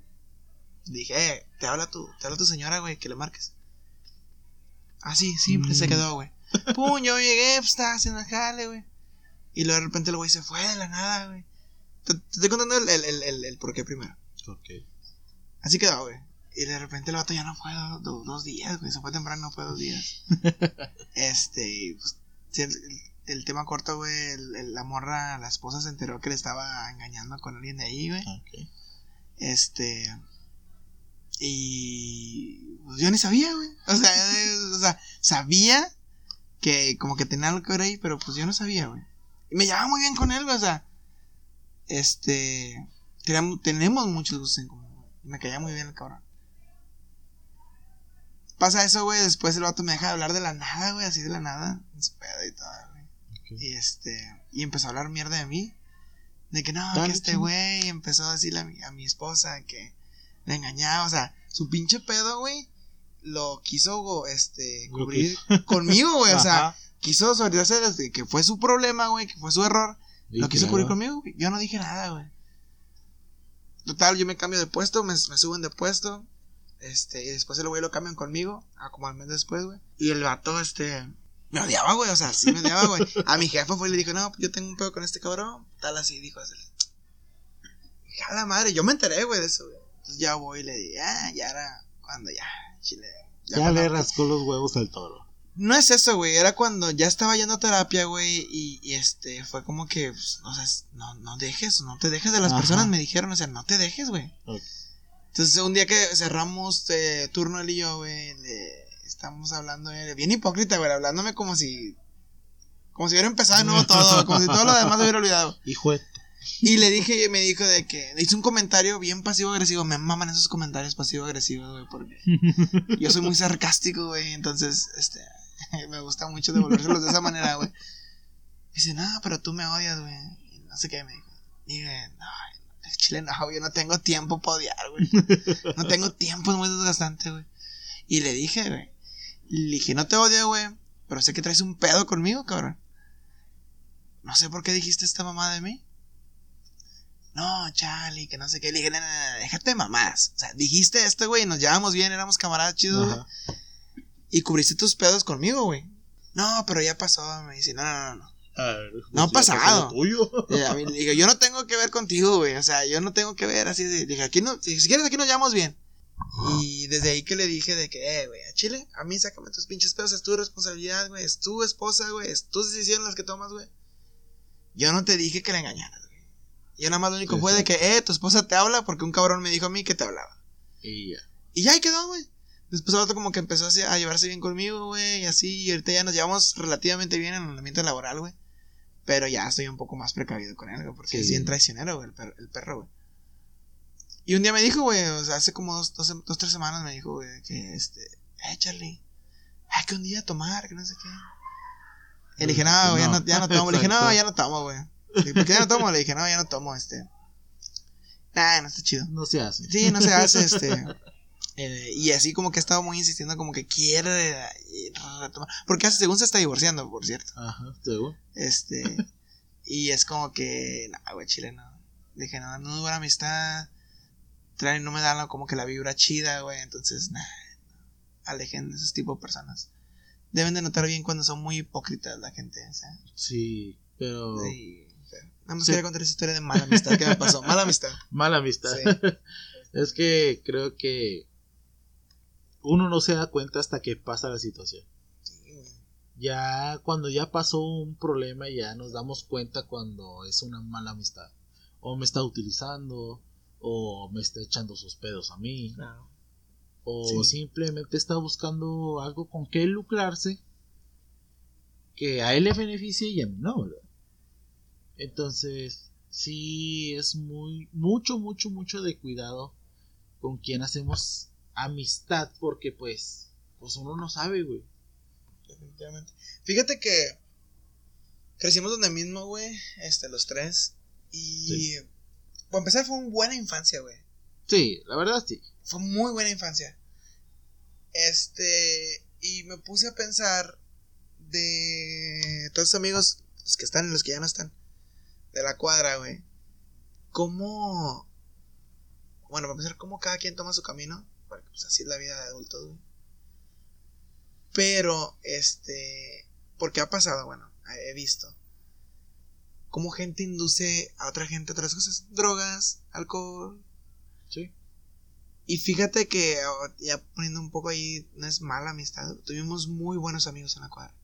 Dije, eh, te habla tu, te habla tu señora, güey, que le marques. Así, simple se mm. quedó, güey. Pum, yo llegué, pues estaba haciendo el jale, güey. Y luego de repente el güey se fue de la nada, güey. Te, estoy contando el, el, el, el, por qué primero. Ok. Así quedó, güey. Y de repente el vato ya no fue dos días, güey. Se fue temprano, no fue dos días. este, pues, el, tema corto, güey. la morra, la esposa se enteró que le estaba engañando con alguien de ahí, güey. Ok. Este. Y. Pues yo ni sabía, güey. O sea, o sea, sabía que como que tenía algo que ver ahí, pero pues yo no sabía, güey. Y me llevaba muy bien con él, güey, o sea, este, tenemos muchos gustos en común, güey. Me caía muy bien el cabrón. Pasa eso, güey, después el vato me deja de hablar de la nada, güey, así de la nada, en su pedo y todo, güey. Y este, y empezó a hablar mierda de mí. De que no, que este güey empezó a decirle a mi, a mi esposa que le engañaba, o sea, su pinche pedo, güey lo quiso este cubrir conmigo, güey, o sea, quiso solidarizarse desde que fue su problema, güey, que fue su error. lo quiso cubrir conmigo, güey. Yo no dije nada, güey. Total, yo me cambio de puesto, me, me suben de puesto. Este, y después el güey lo cambian conmigo, a como al mes después, güey. Y el vato, este, me odiaba, güey, o sea, sí me odiaba, güey. A mi jefe fue y le dijo, no, yo tengo un pedo con este cabrón, tal así, dijo. A la madre, yo me enteré, güey, de eso, güey. Entonces ya voy y le dije, ah, ya era cuando ya, chile. Ya, le rascó los huevos al toro. No es eso, güey. Era cuando ya estaba yendo a terapia, güey. Y, este, fue como que, pues, o sea, no, no dejes, no te dejes de las personas. Me dijeron, o sea, no te dejes, güey. Entonces, un día que cerramos eh, turno él y yo, güey, estamos hablando, eh, bien hipócrita, güey, hablándome como si. Como si hubiera empezado de nuevo todo, como si todo lo demás lo hubiera olvidado. Hijo de y le dije, y me dijo de que le hice un comentario bien pasivo-agresivo. Me maman esos comentarios pasivo-agresivos, güey, porque yo soy muy sarcástico, güey. Entonces, este, me gusta mucho devolvérselos de esa manera, güey. Dice, no, pero tú me odias, güey. Y no sé qué me dijo. Dije, no, es chile no, yo no tengo tiempo para odiar, güey. No tengo tiempo, es muy desgastante, güey. Y le dije, güey. Le dije, no te odio, güey. Pero sé que traes un pedo conmigo, cabrón. No sé por qué dijiste esta mamá de mí no, Charlie, que no sé qué. Le dije, no, no, no, déjate mamás. O sea, dijiste esto, güey, nos llevamos bien, éramos camaradas chidos, Y cubriste tus pedos conmigo, güey. No, pero ya pasó, me dice, no, no, no, no. no ha pasado. Digo, yo no tengo que ver contigo, güey. O sea, yo no tengo que ver así de. Dije, aquí no, si quieres, aquí nos llevamos bien. Y desde ahí que le dije de que, eh, güey, a Chile, a mí sácame tus pinches pedos, es tu responsabilidad, güey, es tu esposa, güey, es tus decisiones las que tomas, güey. Yo no te dije que la engañaras. Y yo nada más lo único fue de que, eh, tu esposa te habla porque un cabrón me dijo a mí que te hablaba. Y ya. Y ya ahí quedó, güey. Después el otro como que empezó a llevarse bien conmigo, güey, y así, y ahorita ya nos llevamos relativamente bien en el ambiente laboral, güey. Pero ya estoy un poco más precavido con él, güey, porque es bien traicionero, güey, el, perro, güey. Y un día me dijo, güey, o sea, hace como dos, dos, dos tres semanas me dijo, güey, que este, eh, Charlie, hay que un día tomar, que no sé qué. Y le dije, no, güey, ya no, ya no tomo. Le dije, no, ya no tomo, güey. ¿Por qué ya no tomo? Le dije, no, ya no tomo, este. Nah, no está chido. No se hace. Sí, no se hace, este. Eh, y así como que ha estado muy insistiendo, como que quiere retomar. Porque hace, según se está divorciando, por cierto. Ajá, según. Este. y es como que, nah, güey, chile, no. Dije, no, no buena amistad. Traen, no me dan como que la vibra chida, güey. Entonces, nah, alejen esos tipos de personas. Deben de notar bien cuando son muy hipócritas la gente, ¿sabes? Sí, pero. Sí. Nada más quería contar esa historia de mala amistad que me pasó. Mala amistad. Mala amistad. es que creo que uno no se da cuenta hasta que pasa la situación. Ya cuando ya pasó un problema ya nos damos cuenta cuando es una mala amistad. O me está utilizando, o me está echando sus pedos a mí. O simplemente está buscando algo con que lucrarse que a él le beneficie y a mí no, ¿verdad? Entonces, sí es muy, mucho, mucho, mucho de cuidado con quien hacemos amistad, porque pues, pues uno no sabe, güey. definitivamente. Fíjate que crecimos donde mismo, güey, este, los tres. Y, por empezar, fue una buena infancia, güey. Sí, la verdad sí. Fue muy buena infancia. Este, y me puse a pensar de todos estos amigos, los que están y los que ya no están, de la cuadra, güey. ¿Cómo... Bueno, para empezar, cómo cada quien toma su camino. Porque pues así es la vida de adultos, güey. Pero, este... Porque ha pasado, bueno, he visto. Cómo gente induce a otra gente a otras cosas. Drogas, alcohol. Sí. Y fíjate que, oh, ya poniendo un poco ahí, no es mala amistad. Tuvimos muy buenos amigos en la cuadra.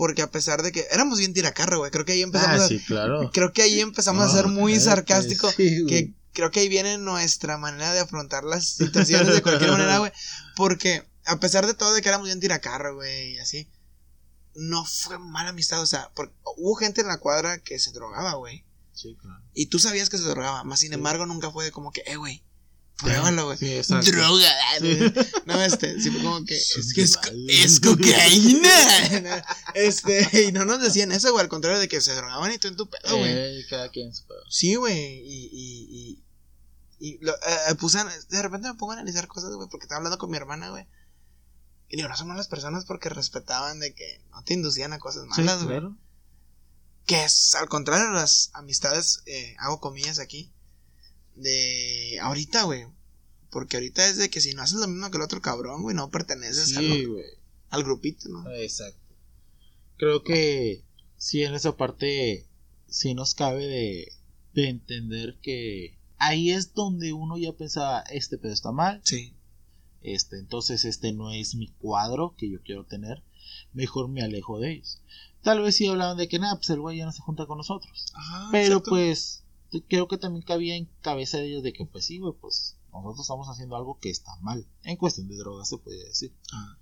Porque a pesar de que éramos bien tiracarro, güey. Creo que ahí empezamos Ah, a, sí, claro. Creo que ahí empezamos a ser muy claro que sarcásticos. sí, güey. que creo que ahí viene nuestra manera de afrontar las situaciones de cualquier manera, güey. Porque a pesar de todo de que éramos bien tiracarro, güey, y así, no fue mala amistad. O sea, porque hubo gente en la cuadra que se drogaba, güey. Sí, claro. Y tú sabías que se drogaba, más sin embargo nunca fue como que, eh, güey, pruébalo, güey. Sí. Droga. Sí. No, este, sí como que Sí, es que es, vale. es cocaína. Este, y no nos decían eso, güey, al contrario de que se drogaban y tú en tu pedo, güey. Eh, cada quien su pedo. Sí, güey, y, y, y, y lo, eh, puse, de repente me pongo a analizar cosas, güey, porque estaba hablando con mi hermana, güey. Y digo, no son malas personas porque respetaban de que no te inducían a cosas Sí, malas, güey. claro. Que es al contrario las amistades, eh, hago comillas aquí, de ahorita, güey. Porque ahorita es de que si no haces lo mismo que el otro cabrón, güey, no perteneces Sí, al, al grupito, ¿no? Exacto. Creo que sí, en esa parte sí nos cabe de, de entender que ahí es donde uno ya pensaba, este pedo está mal, Sí. este, entonces este no es mi cuadro que yo quiero tener, mejor me alejo de ellos. Tal vez sí hablaban de que nada, pues el güey ya no se junta con nosotros. Ajá, Pero exacto. pues creo que también cabía en cabeza de ellos de que pues sí, güey, pues nosotros estamos haciendo algo que está mal. En cuestión de drogas se podría decir. Ah.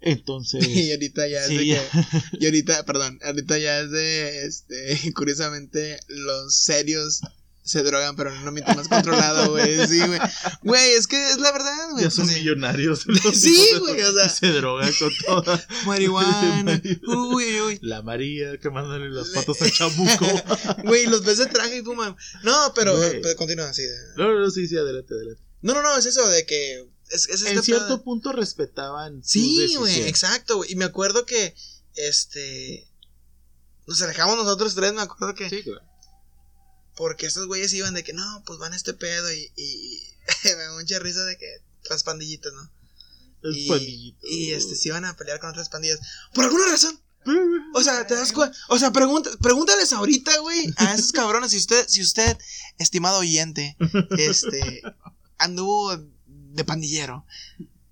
Entonces... y ahorita ya es de que. Y ahorita, perdón, ahorita ya es de. Este, curiosamente, los serios se drogan, pero en un ámbito más controlado, güey. Sí, güey. Güey, es que es la verdad, güey. Ya son Pues, sí. millonarios. Sí, güey, o sea. Se drogan con toda. Marihuana. Uy, uy. La María quemándole las patas al chamuco. Güey, los ves de traje y fuman. No, pero, pero continúa así. No, no, no, sí, sí, adelante, adelante. No, no, no, es eso de que. Es, es En cierto punto respetaban. Sí, güey, exacto, güey. Y me acuerdo que. Este. Nos alejamos nosotros tres, me acuerdo que. Sí, claro. Porque estos güeyes iban de que no, pues van a este pedo y, y, me da mucha risa de que las pandillitas, ¿no? Y, pandillito. y este se iban a pelear con otras pandillas. Por alguna razón. O sea, te das cuenta. O sea, pregunta, pregúntales ahorita, güey, a esos cabrones si usted, si usted, estimado oyente, este, anduvo de pandillero.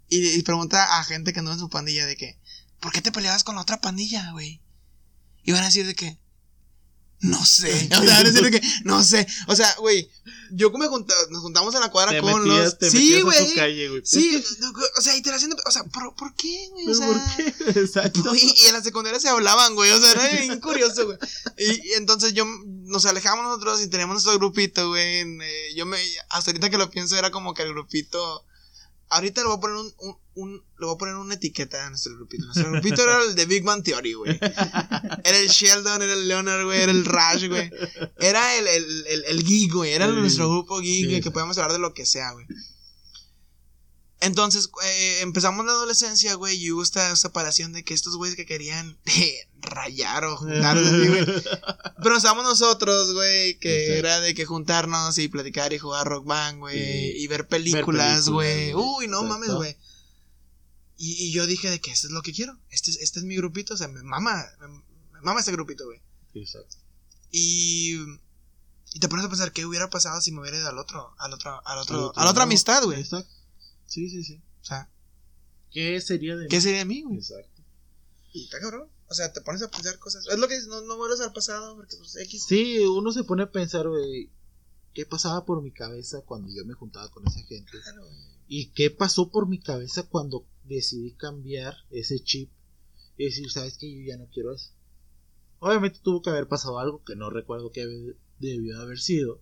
Y, y pregunta a gente que anduvo en su pandilla de que, ¿por qué te peleabas con la otra pandilla, güey? Y van a decir de que, no sé. O sea, decir de que, no sé. O sea, güey, yo junta, nos juntamos en la cuadra Te con metías, los. te sí, güey. calle, güey. Sí, o sea, y te la haciendo. O sea, ¿por, ¿por qué, güey? O ¿Pero sea, ¿Por qué? Exacto. Y en la secundaria se hablaban, güey. O sea, era bien curioso, güey. Y, y entonces yo nos alejamos nosotros y teníamos nuestro grupito, güey. eh, yo me. Hasta ahorita que lo pienso, era como que el grupito. Ahorita le voy a poner un, un, un- le voy a poner una etiqueta a nuestro grupito. Nuestro grupito era el de Big Bang Theory, güey. Era el Sheldon, era el Leonard, güey, era el Rash, güey. Era el, el, el, el geek, güey. Era Sí. nuestro grupo geek, Sí, que podíamos hablar de lo que sea, güey. Entonces, eh, empezamos la adolescencia, güey, y hubo esta separación de que estos güeyes que querían eh, rayar o juntarse, así, güey. Pero estábamos nosotros, güey, que era de que juntarnos y platicar y jugar rock band, güey, Sí. y ver películas, güey. güey. Uy, no Exacto. mames, güey. Y, y yo dije de que esto es lo que quiero. Este es, este es mi grupito, o sea, me mama, me, me mama este grupito, güey. Exacto. Y, y te pones a pensar qué hubiera pasado si me hubiera ido al otro, al otro, al otro, Al a otro la otra amistad, güey. Exacto. Sí, sí, sí. O sea, ¿Qué sería de ¿qué mí? sería de mí, güey? Exacto. Y está cabrón. O sea, te pones a pensar cosas. Es lo que dices, no, no vuelves al pasado, porque pues X. Sí, uno se pone a pensar, güey, ¿qué pasaba por mi cabeza cuando yo me juntaba con esa gente? Claro, güey. ¿Y qué pasó por mi cabeza cuando decidí cambiar ese chip y decir, sabes que yo ya no quiero eso? Obviamente tuvo que haber pasado algo que no recuerdo que debió haber sido,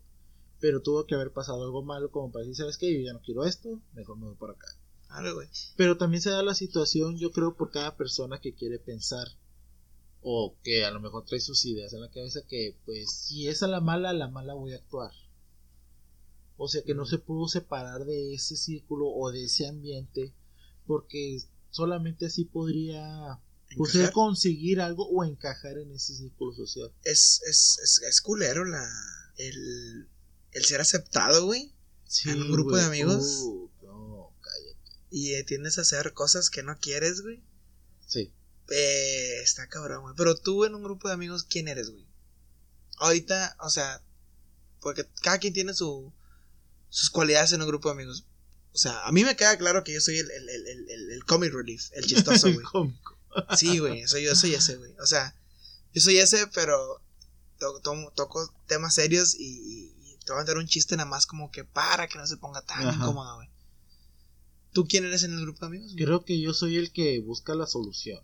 pero tuvo que haber pasado algo malo como para decir, sabes que yo ya no quiero esto, mejor me voy por acá. Pero también se da la situación, yo creo, por cada persona que quiere pensar. O que a lo mejor trae sus ideas en la cabeza que, pues, si es a la mala, a la mala voy a actuar. O sea que no se pudo separar de ese círculo o de ese ambiente. Porque solamente así podría pues, Encajar. conseguir algo o encajar en ese círculo social. Es, es, es, es culero la, el, el ser aceptado, güey. Sí, ¿En un grupo de amigos? Uh, no, cállate. Y eh, tiendes a hacer cosas que no quieres, güey. Sí. Eh, está cabrón, güey. Pero tú en un grupo de amigos, ¿quién eres, güey? Ahorita, o sea, porque cada quien tiene su, sus cualidades en un grupo de amigos. O sea, a mí me queda claro que yo soy el, el, el, el, el- comic relief, el chistoso, güey. Cómico. Sí, güey, soy yo soy ese, güey. O sea, yo soy ese, pero to- toco temas serios y, y- y te voy a dar un chiste nada más como que para que no se ponga tan Ajá. incómodo, güey. ¿Tú quién eres en el grupo de amigos? güey? Creo que yo soy el que busca la solución.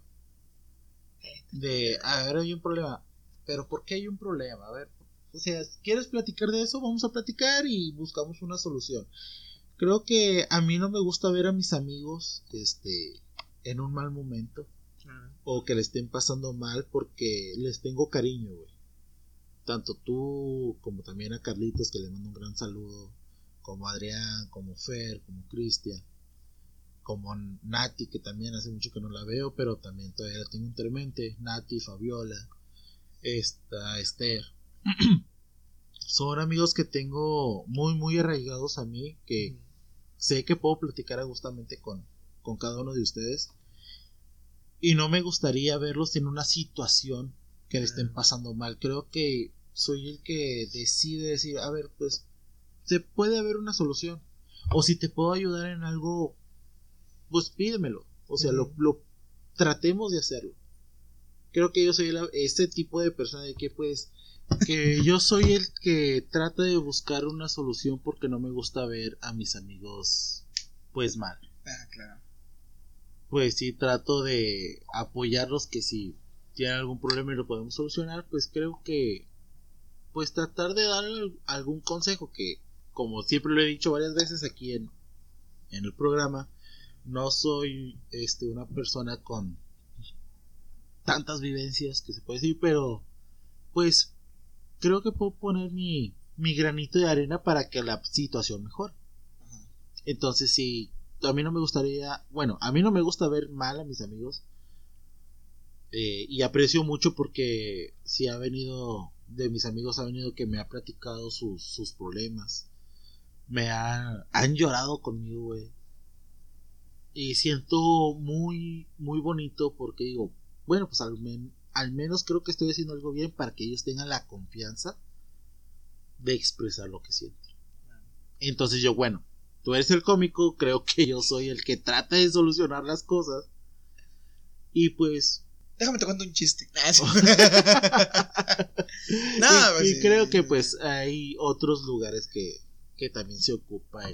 De, a ver, hay un problema. Pero ¿por qué hay un problema? A ver, o sea, ¿quieres platicar de eso? Vamos a platicar y buscamos una solución. Creo que a mí no me gusta ver a mis amigos, este, en un mal momento. Ah, o que le estén pasando mal porque les tengo cariño, güey. Tanto tú como también a Carlitos, que le mando un gran saludo, como Adrián, como Fer, como Cristian, como Nati, que también hace mucho que no la veo, pero también todavía la tengo entre mente, Nati, Fabiola, esta, Esther. Son amigos que tengo muy, muy arraigados a mí, que sé que puedo platicar agustamente con, con cada uno de ustedes. Y no me gustaría verlos en una situación que le estén pasando mal. Creo que soy el que decide decir, a ver, pues se puede haber una solución. O si te puedo ayudar en algo, pues pídemelo. O sea, lo, lo tratemos de hacerlo. Creo que yo soy la- este tipo de persona de que pues que yo soy el que trata de buscar una solución porque no me gusta ver a mis amigos pues mal Ah, claro. pues sí trato de apoyarlos que si tienen algún problema y lo podemos solucionar, pues creo que pues tratar de dar al- algún consejo que como siempre lo he dicho varias veces aquí en, en el programa, no soy este una persona con tantas vivencias que se puede decir, pero pues creo que puedo poner mi, mi granito de arena para que la situación mejore. Entonces, si a mí no me gustaría, bueno, a mí no me gusta ver mal a mis amigos. eh, y aprecio mucho porque si ha venido, de mis amigos ha venido que me ha platicado sus, sus problemas. Me ha, han llorado conmigo, güey. Y siento muy, muy bonito porque digo, bueno, pues al, men- al menos creo que estoy haciendo algo bien para que ellos tengan la confianza de expresar lo que sienten. Entonces yo, bueno, tú eres el cómico, creo que yo soy el que trata de solucionar las cosas. Y pues... Déjame te cuento un chiste. Ah, sí. y, pues, y sí. creo que pues hay otros lugares que, que también se ocupa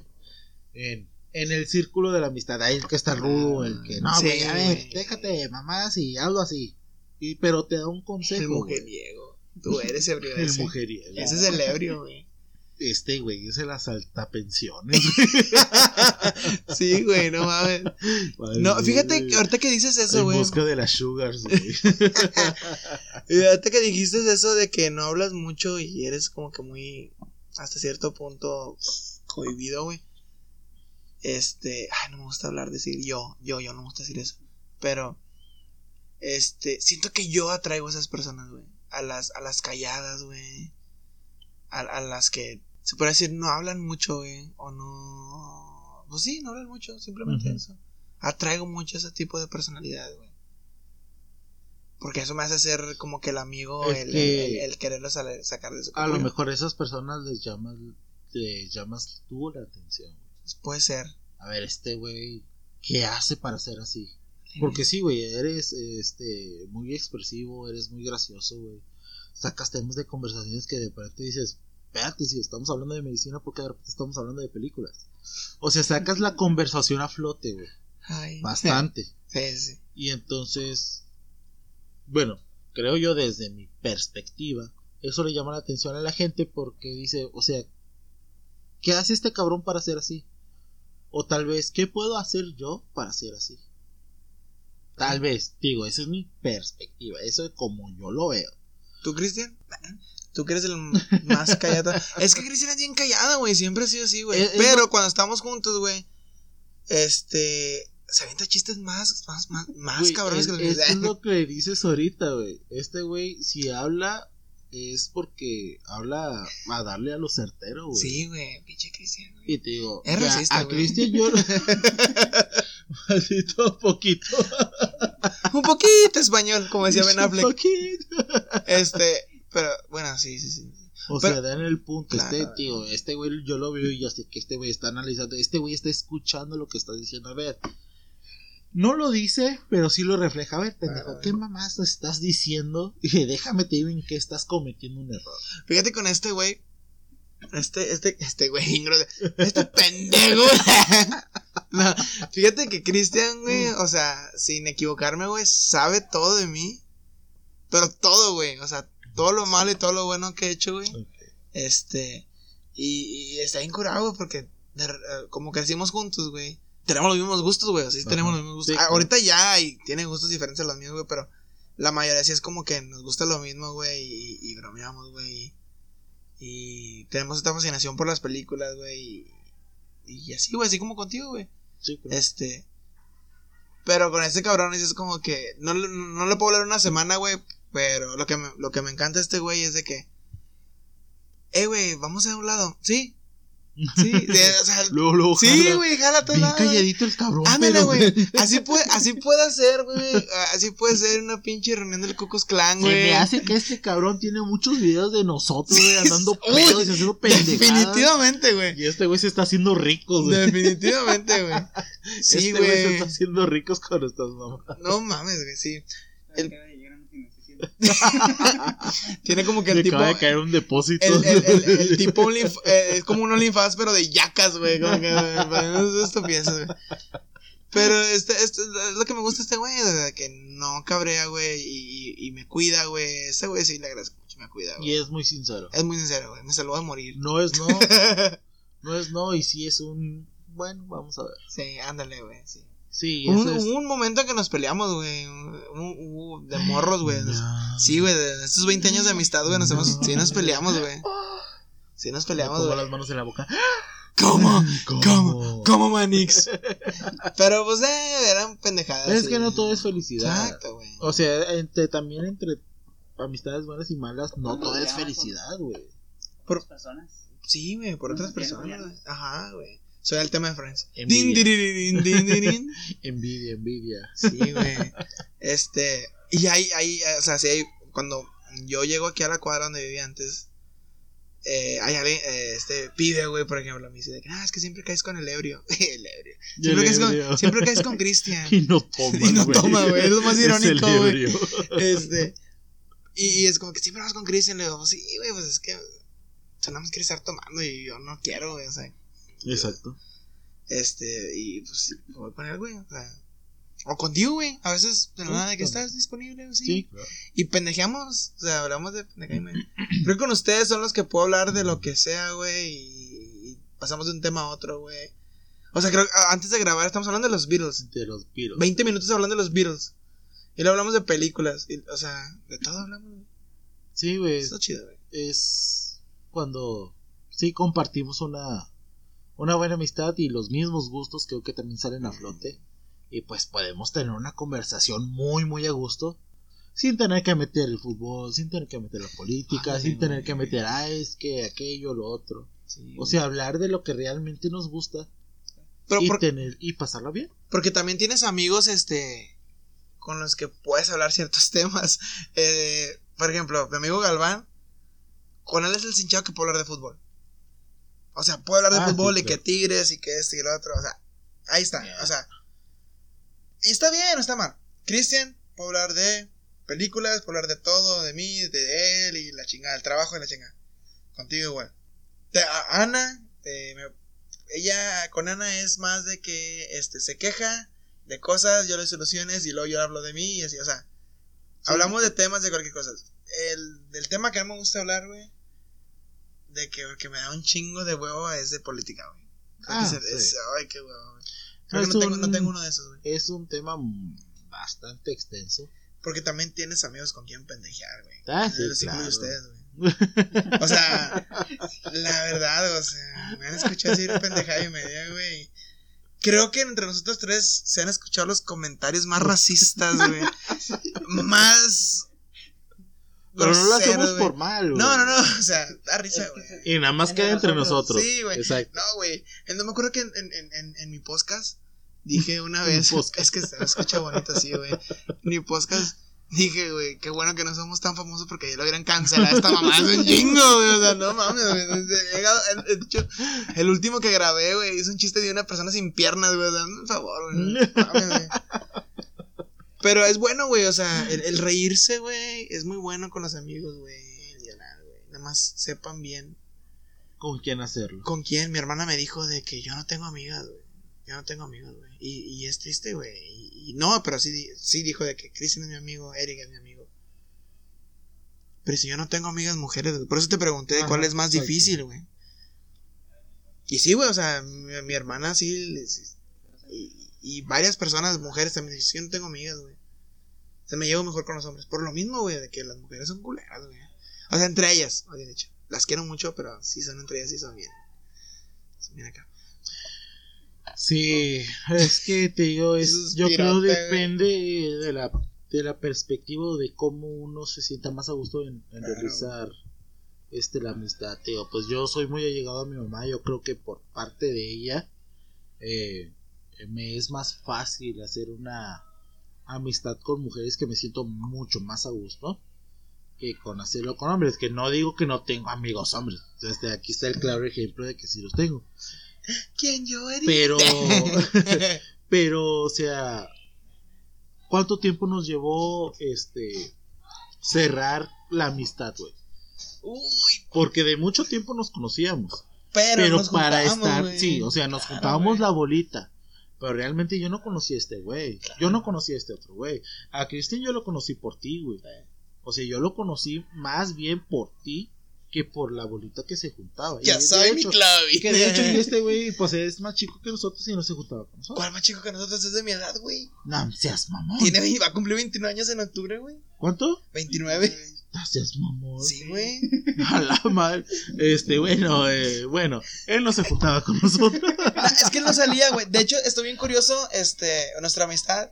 en, en, el círculo de la amistad. Hay el que está rudo, el que no, güey, a ver, déjate mamás y algo así. Y, pero te da un consejo. El mujeriego. Tú eres ebrio El ese. mujeriego. Ese es el ebrio, güey. Este, güey, es el asaltapensiones. Sí, güey, no mames. No, fíjate que ahorita que dices eso, En güey. busca de las sugars, güey. Ahorita que dijiste eso de que no hablas mucho y eres como que muy, hasta cierto punto, cohibido, güey. Este, ay, no me gusta hablar, decir yo, yo, yo, no me gusta decir eso. Pero, este, siento que yo atraigo a esas personas, güey. A las, a las calladas, güey. A, a las que, se puede decir, no hablan mucho, güey. O no, pues sí, no hablan mucho, simplemente eso. Atraigo mucho ese tipo de personalidad, güey. Porque eso me hace ser como que el amigo, el, que- el- el quererlo sale- sacar de su A lo mejor a esas personas les llamas, les llamas tú la atención. Puede ser. A ver, este güey, ¿qué hace para ser así? Porque sí, güey, eres este muy expresivo, eres muy gracioso, güey. Sacas temas de conversaciones que de repente dices, espérate, si estamos hablando de medicina, porque de repente estamos hablando de películas? O sea, sacas la conversación a flote, güey. Ay. Bastante. Sí, sí. Y entonces, bueno, creo yo desde mi perspectiva, eso le llama la atención a la gente porque dice, o sea, ¿qué hace este cabrón para ser así? O tal vez, ¿qué puedo hacer yo para ser así? Tal vez, digo, esa es mi perspectiva, eso es como yo lo veo. ¿Tú, Cristian? Tú que eres el más callado. es que Cristian es bien callada, güey. Siempre ha sido así, güey. Es- es Pero cuando estamos juntos, güey. Este. Se avienta chistes más, más, más, más Güey, cabrones es, que los es lo que dices ahorita, güey. Este güey, si habla, es porque habla a darle a lo certero, güey. Sí, güey. Pinche Cristian, güey. Y te digo, Es racista, a güey. Cristian yo... Maldito poquito. Un poquito español, como decía Ben Un Affleck. poquito. Este. Pero, bueno, sí, sí, sí. O Pero- sea, dan el punto. Claro. Este, tío, este güey yo lo veo y yo sé que este güey está analizando. Este güey está escuchando lo que está diciendo. A ver, no lo dice, pero sí lo refleja. A ver, pendejo. ¿qué mamás estás diciendo? Y déjame te digo en qué estás cometiendo un error. Fíjate con este güey. Este, este, este güey, este pendejo. no, fíjate que Cristian, güey, o sea, sin equivocarme, güey, sabe todo de mí. Pero todo, güey, o sea, todo lo malo y todo lo bueno que he hecho, güey. Este, y, y está incurado, güey, porque de- eh, como crecimos juntos, güey. Tenemos los mismos gustos, güey, así Ajá. tenemos los mismos gustos. Sí, Ah. Ahorita ya y tiene gustos diferentes a los míos, güey, pero la mayoría sí es como que nos gusta lo mismo, güey, y, y bromeamos, güey. Y tenemos esta fascinación por las películas, güey. Y, y así, güey, así como contigo, güey. Sí, claro. Este. Pero con este cabrón es como que. No, le- no le puedo hablar una semana, güey. Pero lo que, me, lo que me encanta este güey es de que. Eh, güey, vamos a un lado. ¿Sí? Sí, o sea, Luego, luego, sí, güey, jala a todos Bien calladito el cabrón. Ándale, güey. Así puede, así puede ser, güey. Así puede ser una pinche reunión del Cucos Clan, güey. me hace que este cabrón tiene muchos videos de nosotros, güey, andando pedos y haciendo pendejadas. Definitivamente, güey. Y este güey se está haciendo rico, güey. Definitivamente, güey. Sí, este güey se güey. está haciendo ricos con estas mamás. No mames, güey, sí. El- Acaba de llegar a una financiación. Tiene como que Le el tipo. acaba de caer un depósito. El, el, el, el tipo eh, es como un OnlyFans, pero de yacas, güey. Como que, güey, estupideces. Pero este, este es lo que me gusta este güey, que no cabrea, güey, y, me cuida, güey. Este güey sí le agradezco mucho, me cuida, güey. Y es muy sincero. Es muy sincero, güey. Me salvó de morir. No es no, no es no, y sí es un. Bueno, vamos a ver. Sí, ándale, güey, sí. Sí, Hubo eso un, es. hubo un momento que nos peleamos, güey. De morros, güey. No. Sí, güey, de estos 20 años de amistad, güey, nos hemos, sí nos peleamos, güey. Sí nos peleamos, güey. las manos en la boca. ¿Cómo? ¿Cómo? ¿Cómo? ¿Cómo, Manix? Pero pues, eh, eran pendejadas. Es que no todo es felicidad. Exacto, güey. O sea, entre, también entre amistades buenas y malas, no todo es felicidad, güey. Por- personas. Sí, güey, por No otras personas. Ajá, güey. Soy el tema de Friends. Envidia. Din, din, dirin. Envidia, envidia. Sí, güey. Este, y ahí, ahí, o sea, sí, hay, cuando yo llego aquí a la cuadra donde vivía antes, eh, hay alguien, eh, este, pibe, güey, por ejemplo, me dice ah, es que siempre caes con el ebrio. el ebrio. Siempre, El caes, ebrio. con, siempre caes con Cristian. Y no toma. Y no toma, güey, es lo más irónico, güey. Este, y, y es como que siempre vas con Cristian, le digo, "Pues sí, güey, pues es que, sonamos que estar tomando y yo no quiero, güey, o sea, Exacto. este, y pues voy con él, güey, o sea, o contigo, güey, a veces, de la nada, de que estás disponible, sí, Sí, claro. y pendejeamos, o sea, hablamos de pendejaima. Creo que con ustedes son los que puedo hablar de lo que sea, güey, y, y pasamos de un tema a otro, güey. O sea, creo que a- antes de grabar estamos hablando de los Beatles. De los piros. 20 minutos hablando de los Beatles. Y luego hablamos de películas. y, o sea, de todo hablamos. güey. Sí, güey. Está chido, güey. Es cuando sí compartimos una, una buena amistad y los mismos gustos creo que también salen a flote. Y pues podemos tener una conversación muy, muy a gusto. Sin tener que meter el fútbol, sin tener que meter la política, sin tener güey. que meter, ah, es que aquello, lo otro. Sí, O sea, hablar de lo que realmente nos gusta pero y, por- tener, y pasarla bien. porque también tienes amigos, este, con los que puedes hablar ciertos temas. Eh, por ejemplo, mi amigo Galván, con él es el cinchado que puede hablar de fútbol. O sea, puede hablar de Ah, fútbol sí, y que tigres y que este y lo otro. O sea, ahí está. Yeah. O sea, y está bien, no está mal. Cristian puede hablar de películas, puede hablar de todo, de mí, de él y la chingada, el trabajo y la chingada. Contigo igual. Te- a- Ana, eh, me- ella con Ana es más de que este se queja de cosas, yo le soluciones y luego yo hablo de mí y así, o sea, hablamos de temas de cualquier cosa. El del tema que a mí me gusta hablar, güey, de que, que me da un chingo de huevo es de política, güey. Ah, sí. ay, qué huevo, güey. Creo Es que no tengo, no tengo uno de esos, güey. Es un tema bastante extenso. Porque también tienes amigos con quien pendejear, güey. Ah, sí, claro. ustedes, güey. O sea, la verdad, o sea, me han escuchado decir pendejada y media, güey. Creo que entre nosotros tres se han escuchado los comentarios más racistas, güey. Más. Pero no lo hacemos por mal, güey. No, no, no, o sea, da risa, güey. Y nada más queda entre nosotros. Sí, güey. Exacto. No, güey. No me acuerdo que en, en, en, mi podcast dije una vez. es que se escucha bonito así, güey. En mi podcast dije, güey, qué bueno que no somos tan famosos porque ya lo hubieran cancelado esta mamá. Es un chingo, güey. O sea, no mames, güey. He llegado- el- el- El último que grabé, güey, hizo un chiste de una persona sin piernas, güey. Dame un favor, güey. No mames, güey. Pero es bueno, güey. O sea, el, el reírse, güey, es muy bueno con los amigos, güey. llorar, güey. Nada más sepan bien ¿Con quién hacerlo? ¿Con quién? Mi hermana me dijo de que yo no tengo amigas, güey. Yo no tengo amigos, güey. Y, y es triste, güey. Y, y no, pero sí, sí dijo de que Cristian es mi amigo, Eric es mi amigo. Pero si yo no tengo amigas mujeres, güey. Por eso te pregunté de cuál es más difícil, güey. Y sí, güey, o sea, mi, mi hermana sí. les- y, y varias personas, mujeres también, dicen, yo no tengo amigas, güey. O sea, me llevo mejor con los hombres. Por lo mismo, güey, de que las mujeres son culeras, güey. O sea, entre ellas, bien dicho. Las quiero mucho, pero sí son entre ellas y son bien. Son bien acá. Sí, es que te digo, es, yo creo piratas, depende de la, de la perspectiva de cómo uno se sienta más a gusto en, en Claro. realizar este la amistad, digo, pues yo soy muy allegado a mi mamá, yo creo que por parte de ella eh, me es más fácil hacer una amistad con mujeres que me siento mucho más a gusto que con hacerlo con hombres, que no digo que no tengo amigos hombres, este, aquí está el claro ejemplo de que sí los tengo, ¿Quién yo, Eric? pero pero, o sea, ¿cuánto tiempo nos llevó este cerrar la amistad, güey? Uy, Porque de mucho tiempo nos conocíamos. pero, Pero nos para estar, sí, o sea, nos Claro, juntábamos la bolita. Pero realmente yo no conocía a este güey. Yo no conocía a este otro güey. A Cristian yo lo conocí por ti, güey. O sea, yo lo conocí más bien por ti que por la bolita que se juntaba. Ya soy mi clave. Que de hecho, este güey, pues es más chico que nosotros y no se juntaba con nosotros. ¿Cuál más chico que nosotros es de mi edad, güey? No seas mamón. Tiene, va a cumplir 29 años en octubre, güey. ¿Cuánto? 29. Seas mamón. Sí, güey. A la madre. Este, bueno, eh, bueno, él no se juntaba con nosotros. Es que él no salía, güey. De hecho, estoy bien curioso, este, nuestra amistad.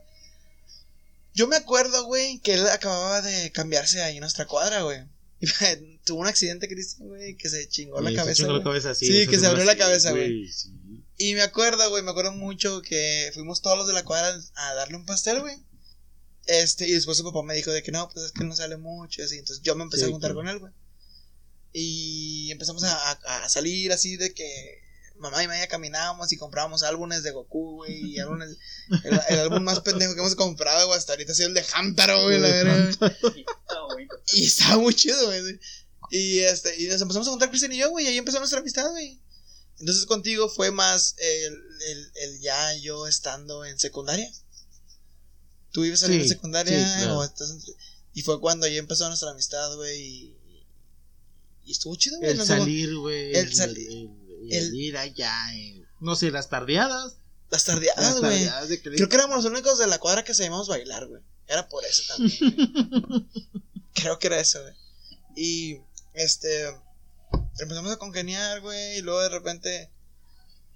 Yo me acuerdo, güey, que él acababa de cambiarse ahí en nuestra cuadra, güey. Tuvo un accidente, Cristian, güey, que se chingó la Sí, se cabeza. chingó la cabeza, sí. Sí, que se abrió la cabeza, güey. sí. Y me acuerdo, güey, me acuerdo mucho que fuimos todos los de la cuadra a darle un pastel, güey. Este, y después su papá me dijo de que no, pues es que él no sale mucho, y así. Entonces yo me empecé Sí, a juntar claro. con él, güey. Y empezamos a, a- salir así de que mamá y media caminábamos y comprábamos álbumes de Goku, güey. Y álbumes, el, el álbum más pendejo que hemos comprado, güey, hasta ahorita ha sido el de Hamtaro, güey, la El verdad. Y estaba muy chido, güey. Y este, y nos empezamos a juntar Cristian y yo, güey, y ahí empezó nuestra amistad, güey. Entonces contigo fue más el, el, el ya yo estando en secundaria. ¿Tú saliendo Sí, en secundaria? sí, claro. o estás en- Y fue cuando ya empezó nuestra amistad, güey. Y, y estuvo chido, güey. El salir, güey. el El, sal- el- el el- ir allá. eh, no sé, las tardeadas. Las tardeadas, güey. que- Creo que éramos los únicos de la cuadra que sabíamos bailar, güey. Era por eso también. güey. Creo que era eso, güey. Y este. Empezamos a congeniar, güey. Y luego de repente.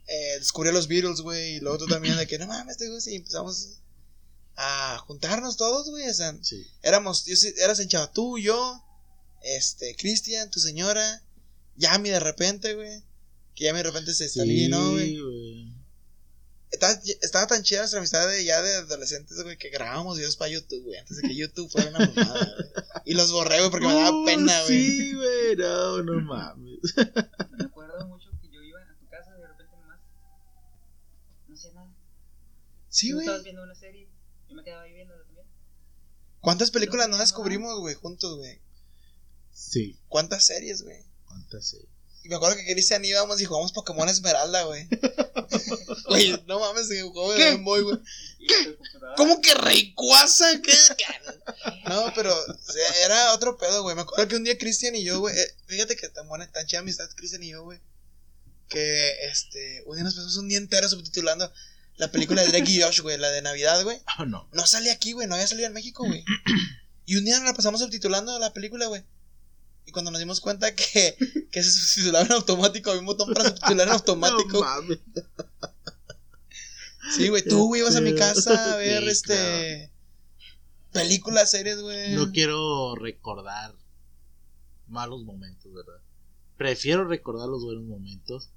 Eh, descubrí a los Beatles, güey. Y luego tú también, de que no mames, te gusta. Y empezamos a juntarnos todos, güey. O sea, Sí. éramos. Yo, sí- eras enchado tú, yo. Este, Cristian, tu señora. Yami de repente, güey. Que Yami de repente se salía, ¿no, güey? güey. Estaba, estaba tan chida nuestra amistad de ya de adolescentes, güey, que grabábamos videos para YouTube, güey, antes de que YouTube fuera una mamada, güey. Y los borré, güey, porque me daba Oh, pena, güey. Sí, güey, no, no mames. Me acuerdo mucho que yo iba a tu casa y de repente nomás no hacía nada. Sí, güey. estabas viendo una serie, yo me quedaba ahí viéndola también. ¿Cuántas películas no descubrimos, güey, juntos, güey? Sí, ¿Cuántas series, güey? cuántas series. Y me acuerdo que Cristian íbamos y jugamos Pokémon Esmeralda, güey. Güey, no mames, el juego de ¿Qué? Game Boy, güey. Computaba- ¿Cómo que Rayquaza? ¿Qué? No, pero o sea, era otro pedo, güey. Me acuerdo que un día Cristian y yo, güey, eh, fíjate que tan buena, tan chida amistad Cristian y yo, güey. que este, un día nos pasamos un día entero subtitulando la película de Drake y Josh, güey, la de Navidad, güey. Ah, no. No salía aquí, güey, no había salido en México, güey. Y un día nos la pasamos subtitulando la película, güey. Y cuando nos dimos cuenta que, que se subtitulaba en automático, había un botón para subtitular en automático. No mames. Sí, güey, tú, güey, ibas a mi casa a ver Sí, este. Películas, series, güey. No quiero recordar malos momentos, ¿verdad? Prefiero recordar los buenos momentos.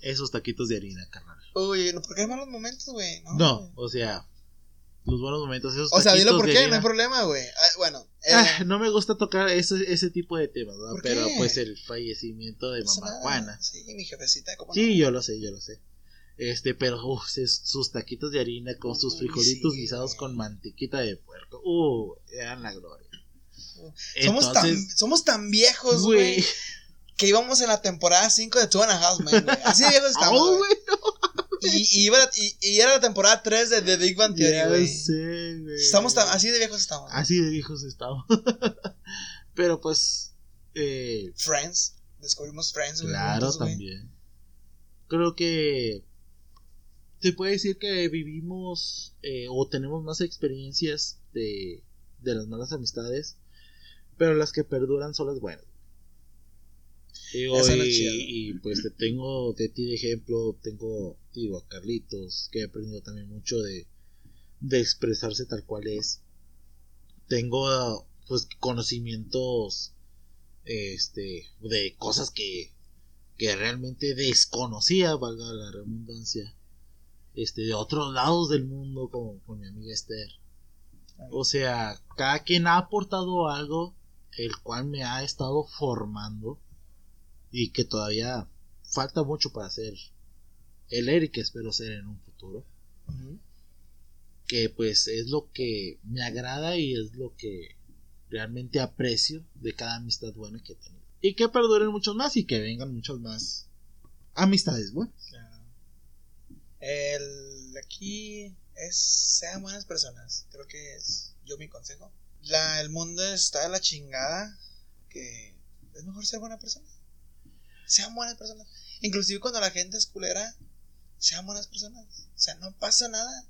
Esos taquitos de harina, carnal. Uy, no, ¿por qué malos momentos, güey? No. No, o sea, los buenos momentos, esos O sea, dilo por qué, no hay problema, güey. Ah, bueno, eh, Ah, no me gusta tocar ese, ese tipo de temas. ¿Por Pero qué? pues el fallecimiento de no pasa mamá nada. Juana. Sí, mi jefecita, ¿cómo Sí, no? yo lo sé, yo lo sé. Este, pero es- sus taquitos de harina con sus frijolitos sí, guisados güey. con mantequita de puerco. Uh, eran la gloria. Somos, tan, somos tan viejos, güey. güey, que íbamos en la temporada 5 de Two and a Half Men, güey. Así de viejos estamos, Oh, güey. güey. Y, y, iba y, y era la temporada 3 de The Big Bang Theory, güey. sé, güey. Estamos tan, así de viejos estamos. Así de viejos estamos. pero pues, eh, Friends. Descubrimos Friends, güey. claro, juntos, güey. también. Creo que se puede decir que vivimos eh, o tenemos más experiencias de, de las malas amistades, pero las que perduran son las buenas. Digo, y, pues te tengo de ti de ejemplo, tengo digo, a Carlitos, que he aprendido también mucho de, de expresarse tal cual es. Tengo pues conocimientos este de cosas que, que realmente desconocía, valga la redundancia, este de otros lados del mundo como con mi amiga Esther. O sea, cada quien ha aportado algo el cual me ha estado formando y que todavía falta mucho para ser el Eric que espero ser en un futuro que pues es lo que me agrada y es lo que realmente aprecio de cada amistad buena que he tenido y que perduren muchos más y que vengan muchas más amistades buenas Claro. El aquí es sean buenas personas. Creo que es yo mi consejo. La, el mundo está de la chingada. Que es mejor ser buena persona. Sean buenas personas. Inclusive cuando la gente es culera, sean buenas personas. O sea, no pasa nada.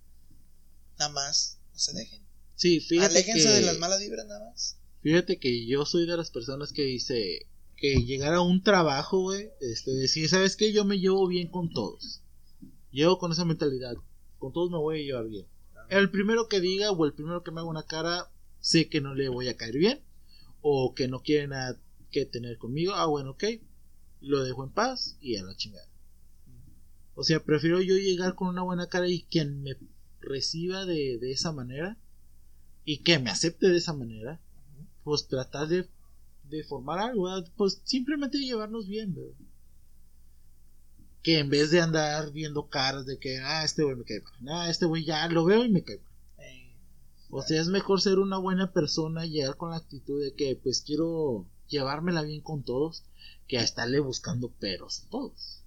Nada más, no se dejen. sí fíjate Aléjense que de las malas vibras nada más. Fíjate que yo soy de las personas que dice que llegar a un trabajo, güey, este, decir, ¿sabes qué? Yo me llevo bien con todos. Llevo con esa mentalidad. Con todos me voy a llevar bien. El primero que diga o el primero que me haga una cara, sé que no le voy a caer bien. O que no quiere nada que tener conmigo. Ah, bueno, ok. Lo dejo en paz y a la chingada. O sea, prefiero yo llegar con una buena cara y quien me reciba de, de esa manera y que me acepte de esa manera pues tratar de, de formar algo, pues simplemente llevarnos bien. Que en vez de andar viendo caras de que, ah, este güey me cae mal, ah, este güey ya lo veo y me cae mal. O sea, es mejor ser una buena persona llegar con la actitud de que, pues quiero llevármela bien con todos, que a estarle buscando peros a todos.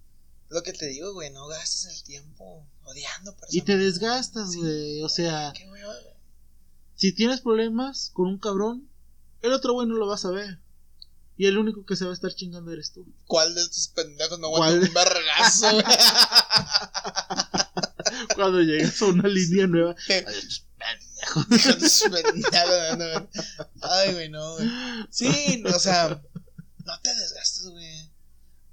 lo que te digo, güey, no gastes el tiempo odiando personas. Y te desgastas, Sí. güey, o sea, Qué hueva, güey. si tienes problemas con un cabrón, el otro güey no lo vas a ver. Y el único que se va a estar chingando eres tú. ¿Cuál de estos pendejos ¿Cuál? aguanta un vergazo? Cuando llegas a una línea nueva, Ay, güey, no, güey. Sí, o sea, no te desgastes, güey.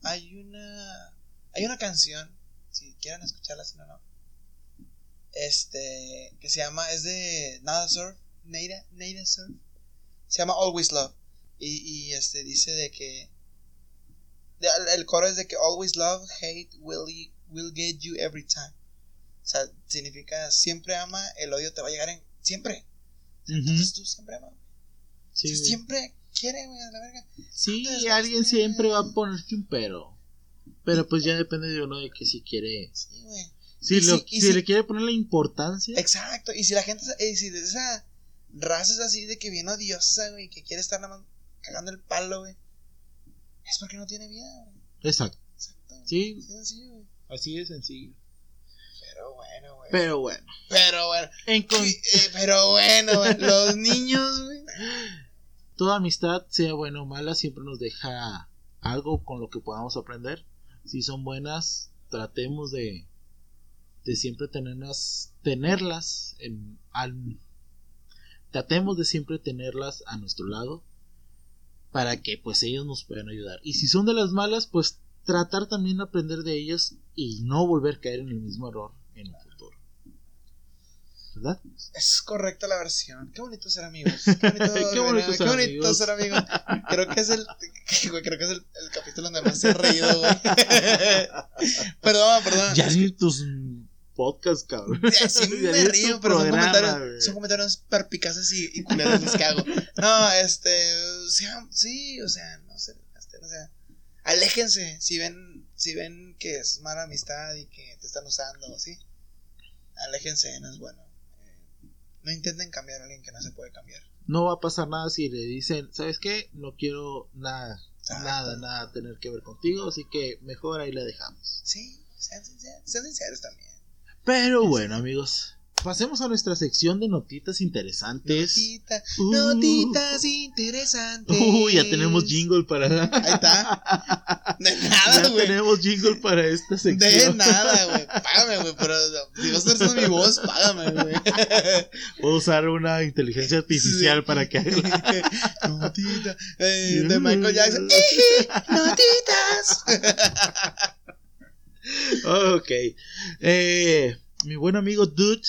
Hay una. Hay una canción, si quieren escucharla, si no, no. Este, que se llama, es de Nada Surf, Neida, Neida Surf. Se llama Always Love. Y, y este, dice de que. de- el coro es de que Always Love, Hate will, will get you every time. O sea, significa siempre ama, el odio te va a llegar en. Siempre. Entonces tú siempre ama. Sí, siempre quiere, güey, a la verga. Sí, Entonces, alguien siempre va a ponerte un pero. Pero pues ya depende de uno de que si quiere. Sí, güey. Si, lo- si- y si si- le quiere poner la importancia. Exacto. Y si la gente, y si de esa raza es así de que viene odiosa, güey, que quiere estar nada más cagando el palo, güey, es porque no tiene vida, güey. Exacto. Exacto. Sí, Así de sencillo, güey. así de sencillo. Pero bueno, güey. Pero bueno. Pero bueno. En con- Eh, Pero bueno, güey. Los niños, güey. toda amistad, sea buena o mala, siempre nos deja algo con lo que podamos aprender. si son buenas, tratemos de, de siempre tenerlas, tenerlas en, al, tratemos de siempre tenerlas a nuestro lado para que pues ellos nos puedan ayudar. Y si son de las malas, pues tratar también de aprender de ellas y no volver a caer en el mismo error en el. Es correcta la versión. Qué bonito ser amigos. Qué bonito, Qué bonito qué ser bonito amigos. ser amigos. Creo que es el, güey, creo que es el, el capítulo donde más se he reído, güey. perdón, perdón. Ya ni tus podcasts, cabrón. Sí me río, pero son comentarios, son comentarios perpicaces y, y culeros les cago. No, este, o sea, sí, o sea, no sé, este, o sea, aléjense si ven, si ven que es mala amistad y que te están usando, ¿sí? Aléjense, no es bueno. No intenten cambiar a alguien que no se puede cambiar. No va a pasar nada si le dicen, ¿sabes qué? No quiero nada, Exacto. nada, nada tener que ver contigo, así que mejor ahí la dejamos. Sí, sean sinceros, sean sinceros también. Pero bueno, amigos, pasemos a nuestra sección de notitas interesantes. Notita- Uh. notitas interesantes. Uy, ya tenemos jingle para. Ahí está. De nada, ya güey. tenemos jingle para esta De sección. nada, güey. Págame, güey. Pero si vas a hacer mi voz, págame, güey. Puedo usar una inteligencia artificial Sí. para que haga. Notita. Eh, de Michael Jackson. Notitas. ok. Eh, mi buen amigo Dude,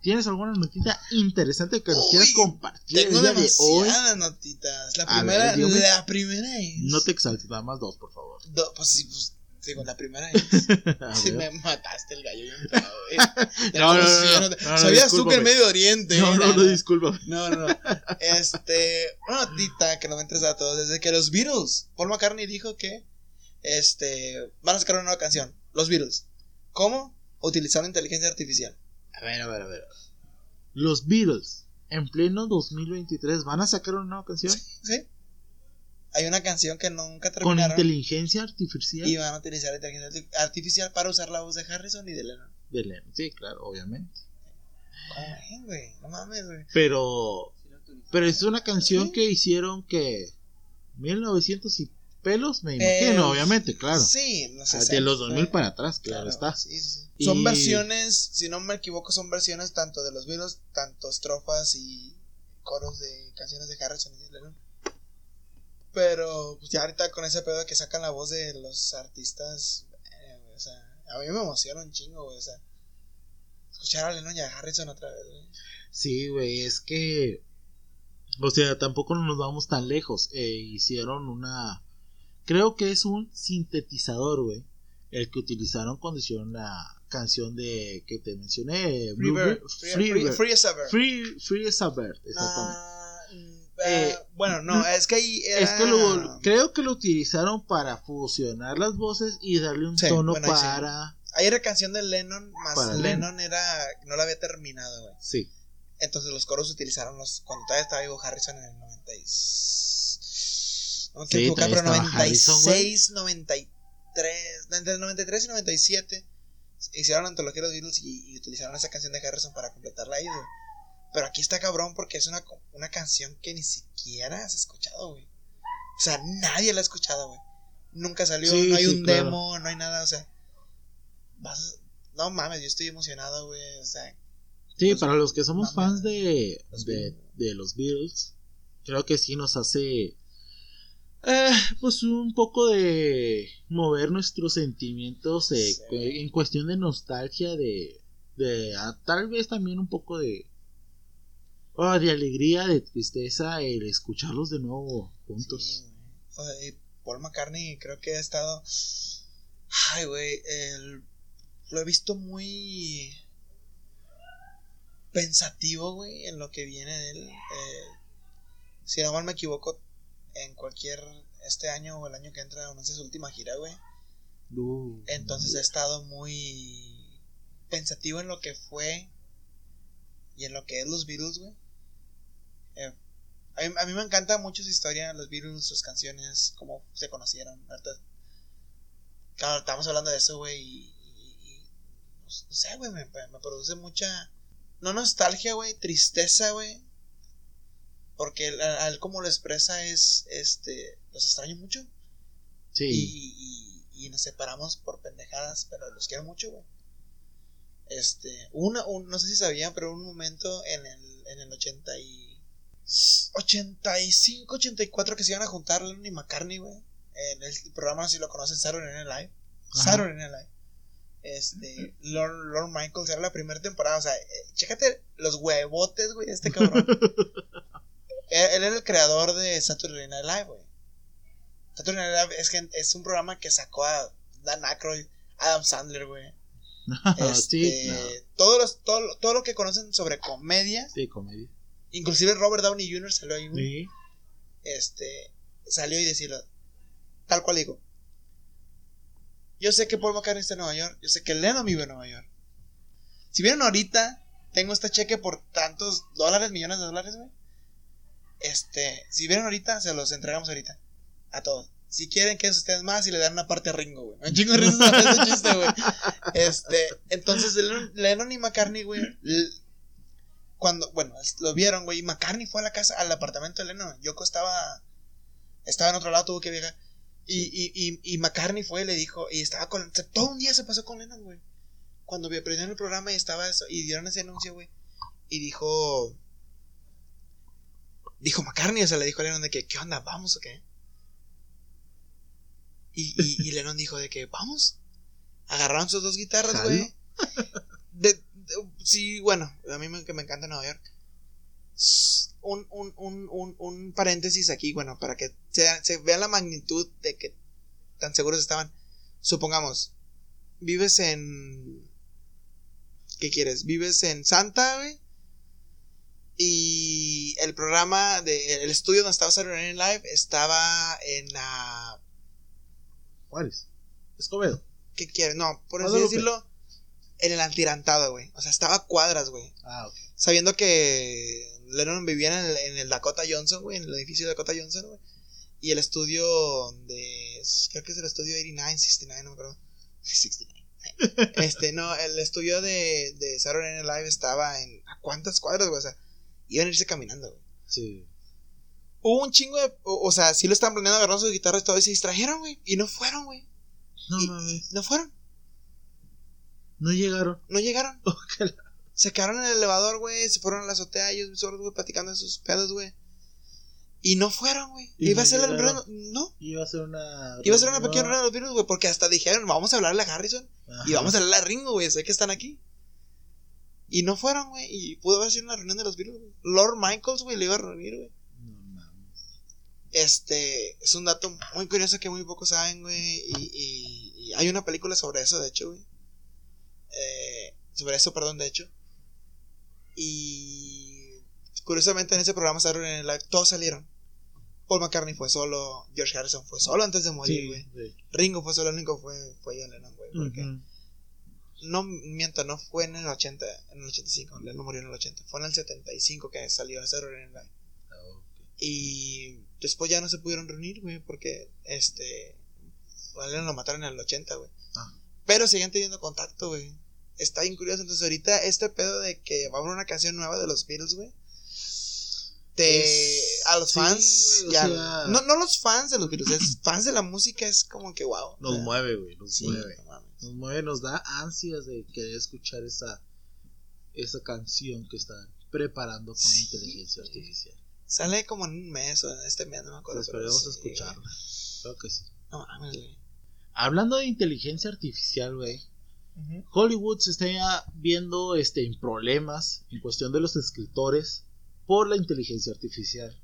¿tienes alguna notita interesante que nos Uy, quieras compartir el Tengo día de hoy? notitas. La A primera, ver, la primera es. No te exaltes, nada más dos, por favor. Do- pues sí, pues. Digo, la primera es. Si me mataste el gallo. güey. No, no, no, no, no, no, no, Sabías tú que Medio Oriente. No, no, no, disculpa. No, no, no. Este, una notita que nos va a interesar a todos. Desde que los Beatles, Paul McCartney dijo que este van a sacar una nueva canción. Los Beatles. ¿Cómo? Utilizando inteligencia artificial. A ver, a ver, a ver. Los Beatles, en pleno 2023, ¿van a sacar una nueva canción? ¿Sí? Hay una canción que nunca Con terminaron. inteligencia artificial. Y van a utilizar inteligencia arti- artificial para usar la voz de Harrison y de Lennon. De Lennon. Sí, claro, obviamente. ¿Cómo ven, güey? No mames, güey. Pero, Sí pero es una canción Sí. que hicieron que 1900 y pelos, me imagino, obviamente, claro. Sí, no sé. de los 2000 para atrás, claro, está. Sí, sí, sí. Y- Son versiones, si no me equivoco, son versiones tanto de los Beatles, tanto estrofas y coros de canciones de Harrison y de Lennon. Pero pues ya ahorita con ese pedo que sacan la voz de los artistas, eh, o sea, a mí me emociona un chingo, güey, o sea, escuchar a Lennon y a Harrison otra vez, güey. Sí, güey, es que. O sea, tampoco no nos vamos tan lejos. Eh, hicieron una. Creo que es un sintetizador, güey. El que utilizaron cuando hicieron la canción de que te mencioné. Free Bird, free, Free free- free as a bird. Free, Free as a Bird, exactamente. Ah, mm, Eh, bueno, no, es que ahí era... Es que lo, creo que lo utilizaron para fusionar las voces y darle un Sí, tono bueno, sí. para. Ahí era canción de Lennon, más Para Lennon era... no la había terminado, güey. Sí. Entonces los coros utilizaron los cuando todavía estaba vivo Harrison en el 90 me Sí, pero todavía estaba Harrison, 96, 93, entre el 93 y 97 hicieron la antología de los Beatles y, y utilizaron esa canción de Harrison para completarla ahí, güey. Pero aquí está cabrón porque es una, una canción que ni siquiera has escuchado, güey. O sea, nadie la ha escuchado, güey. Nunca salió, Sí, no hay sí, un claro. demo, no hay nada, o sea... Vas, no mames, yo estoy emocionado, güey. O sea, Sí, Pues, para los que somos mames. fans de, Los de, de los Beatles, creo que sí nos hace eh, pues un poco de mover nuestros sentimientos eh, Sí. en cuestión de nostalgia, de, de ah, tal vez también un poco de ah, de alegría, de tristeza, el escucharlos de nuevo juntos. Sí, güey. O sea, y Paul McCartney creo que ha estado. Ay, güey. el- Lo he visto muy. Pensativo, güey, en lo que viene de él. Eh, si no mal me equivoco, en cualquier. Este año o el año que entra, no sé, su última gira, güey. Uh, Entonces he estado muy pensativo en lo que fue y en lo que es los Beatles, güey. Eh, a, mí, a mí me encanta mucho su historia, los Beatles, sus canciones, cómo se conocieron. Ahorita, claro, estamos hablando de eso, güey, y, y- y, no sé, güey, me, me produce mucha, no nostalgia, güey, tristeza, güey. Porque él, a él como lo expresa es, este, los extraño mucho. sí. Y, y- y nos separamos por pendejadas, pero los quiero mucho, güey. Este, una, un, no sé si sabían, pero un momento en el, en el 80 y 85, 84 que se iban a juntar Lennon y McCartney, güey. En el programa, si lo conocen, Saturday Night Live. Ajá. Saturday Night Live. Este, Lord, Lord Michaels era la primera temporada. O sea, eh, chécate los huevotes, güey, de este cabrón. él, era el creador de Saturday Night Live, güey. Saturday Night Live es, que es un programa que sacó a Dan Aykroyd, Adam Sandler, güey. Este, sí, no. todos los- todo, todo lo que conocen sobre comedia, Sí, comedia. inclusive Robert Downey Jr. salió ahí, güey. Sí. Este, salió y decirlo, tal cual digo. Yo sé que Paul McCartney está en Nueva York, yo sé que Lennon vive en Nueva York. Si vieron ahorita, tengo este cheque por tantos dólares, millones de dólares, güey. Este, si vieron ahorita, se los entregamos ahorita. A todos. Si quieren que ustedes más y le dan una parte a Ringo, güey. Un chingo de risas a ese chiste, güey. Este, entonces Lennon, y McCartney, güey, cuando, bueno, lo vieron, güey, y McCartney fue a la casa, al apartamento de Lennon. Yoko estaba, estaba en otro lado, tuvo que viajar. Y, y, y, y McCartney fue y le dijo, y estaba con, todo un día se pasó con Lennon, güey. Cuando vi- prendieron el programa y estaba eso, y dieron ese anuncio, güey. Y dijo, dijo McCartney, o sea, le dijo a Lennon de que, ¿qué onda? ¿Vamos o qué? Y, y, y Lennon dijo de que, ¿vamos? Agarraron sus dos guitarras, güey. Sí, bueno, a mí me, que me encanta Nueva York. Un, un, un, un paréntesis aquí, bueno, para que se, se vea la magnitud de que tan seguros estaban. Supongamos, vives en. ¿Qué quieres? Vives en Santa, güey. Y el programa de el estudio donde estaba Saturday Night Live estaba en la Juárez. Escobedo. ¿qué quieres? No, por así decirlo, en el antirantado, güey. O sea, estaba a cuadras, güey. Ah, ok. Sabiendo que Lennon vivía en el, en el Dakota Johnson, güey, en el edificio de Dakota Johnson, güey. Y el estudio de. Creo que es el estudio 89, 69, no me acuerdo. 69. Este, no, el estudio de, de Saturday Night Live estaba en. ¿A cuántas cuadras, güey? O sea, iban a irse caminando, güey. Sí. Hubo un chingo de. O, o sea, sí lo estaban planeando, agarraron sus guitarras y todo, y se distrajeron, güey. Y no fueron, güey. No mames. No fueron. No llegaron. No llegaron. Se quedaron en el elevador, güey. Se fueron a la azotea ellos solos, güey, platicando de sus pedos, güey. Y no fueron, güey. Iba a ser la llegaron. reunión. No. Iba a ser una. Iba a ser una pequeña reunión. reunión de los virus, güey. Porque hasta dijeron, vamos a hablarle a Harrison. Ajá. Y vamos a hablarle a Ringo, güey. Sé que están aquí. Y no fueron, güey. Y pudo haber sido una reunión de los virus, güey. Lord Michaels, güey, le iba a reunir, güey. No mames. Este es un dato muy curioso que muy pocos saben, güey. Y, y- y hay una película sobre eso, de hecho, güey. Eh, sobre eso, perdón, de hecho. Y curiosamente en ese programa Saturday Night Live todos salieron. Paul McCartney fue solo, George Harrison fue solo antes de morir, güey. sí. Ringo fue solo, el único fue, fue John Lennon, güey. Porque. No miento, no fue en el 80, en el 85, Lennon murió en el 80. Fue en el 75 que salió Saturday Night. Y después ya no se pudieron reunir, güey, porque este. Lennon lo mataron en el 80, güey. Ah. Pero siguen teniendo contacto, güey. Está bien curioso. Entonces, ahorita este pedo de que va a haber una canción nueva de los Beatles, güey. Te, Es- a los fans, ya, sea- no, no los fans de los Beatles, es fans de la música, es como que wow. Nos o sea, mueve, güey. Nos Sí, mueve. Nos mueve, nos da ansias de querer escuchar esa, esa canción que están preparando con Sí, inteligencia artificial. Sale como en un mes o en este mes, no me acuerdo. Esperemos sí, escucharla. Creo que sí. No mames, güey. Hablando de inteligencia artificial, güey. Hollywood se está viendo este, en problemas en cuestión de los escritores por la inteligencia artificial.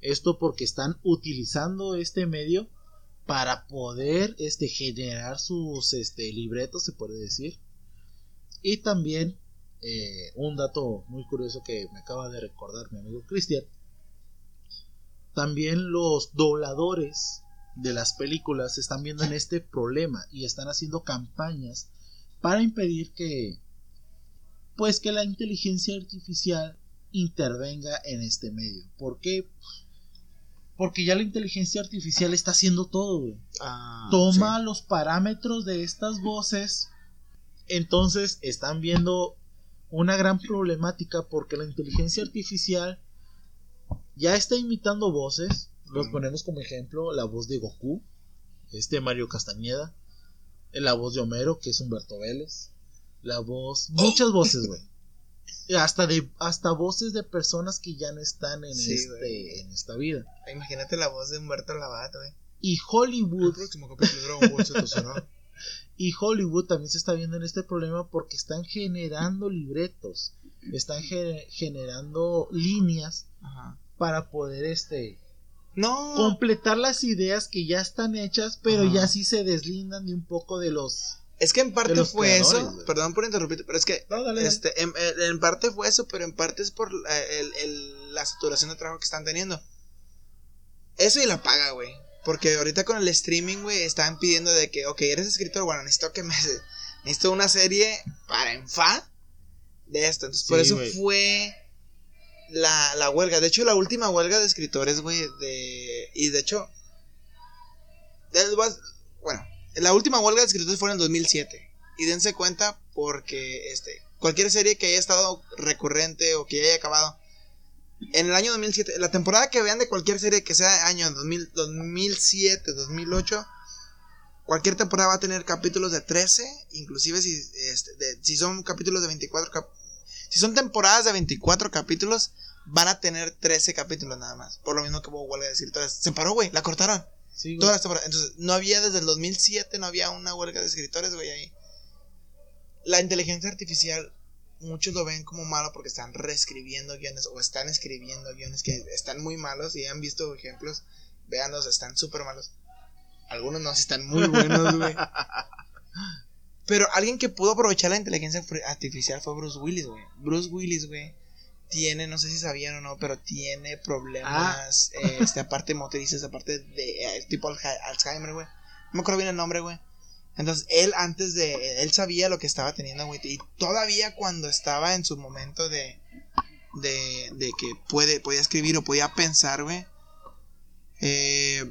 Esto porque están utilizando este medio para poder este, generar sus este, libretos, se puede decir. Y también eh, un dato muy curioso que me acaba de recordar mi amigo Cristian. También los dobladores de las películas están viendo en este problema y están haciendo campañas para impedir que pues que la inteligencia artificial intervenga en este medio. ¿Por qué? Porque ya la inteligencia artificial está haciendo todo, güey. Ah, Toma los parámetros de estas voces. Entonces están viendo una gran problemática porque la inteligencia artificial ya está imitando voces. Los ponemos como ejemplo la voz de Goku, este Mario Castañeda. La voz de Homero, que es Humberto Vélez. La voz. Muchas voces, güey. Hasta de hasta voces de personas que ya no están en Sí, este en esta vida. Imagínate la voz de Humberto Labat, güey. Y Hollywood y Hollywood también se está viendo en este problema porque están generando libretos, están ge- generando líneas Ajá. para poder este No. completar las ideas que ya están hechas, pero Ajá. ya sí se deslindan de un poco de los Es que en parte fue eso. Perdón por interrumpirte, pero es que No, dale, este, en, en- en parte fue eso, pero en parte es por la, el- el- la saturación de trabajo que están teniendo. Eso y la paga, güey. Porque ahorita con el streaming, güey, están pidiendo de que, ok, eres escritor, bueno, necesito que me... Necesito una serie para enfa de esto. Entonces, por Sí, eso fue la, la huelga. De hecho, la última huelga de escritores, güey, de... Y de hecho... de- Bueno, la última huelga de escritores fue en el 2007. Y dense cuenta porque este cualquier serie que haya estado recurrente o que haya acabado en el año 2007, la temporada que vean de cualquier serie que sea año 2000, 2007, 2008, cualquier temporada va a tener capítulos de 13, inclusive si este, de- si son capítulos de 24 cap- si son temporadas de 24 capítulos van a tener 13 capítulos nada más. Por lo mismo que hubo huelga de escritores. Se paró, güey, la cortaron. Sí. Todas las temporadas. Entonces, no había desde el 2007, no había una huelga de escritores, güey, ahí. La inteligencia artificial, muchos lo ven como malo porque están reescribiendo guiones o están escribiendo guiones que están muy malos y han visto ejemplos. Véanlos, están súper malos. Algunos no, sí están muy buenos, güey. Pero alguien que pudo aprovechar la inteligencia artificial fue Bruce Willis, güey. Bruce Willis, güey, tiene, no sé si sabían o no, pero tiene problemas, eh, este, aparte motrices, aparte de eh, tipo Alzhe- Alzheimer, güey. No me acuerdo bien el nombre, güey. Entonces, él antes de, él sabía lo que estaba teniendo, güey. Y todavía cuando estaba en su momento de, de, de que puede, podía escribir o podía pensar, güey. Eh,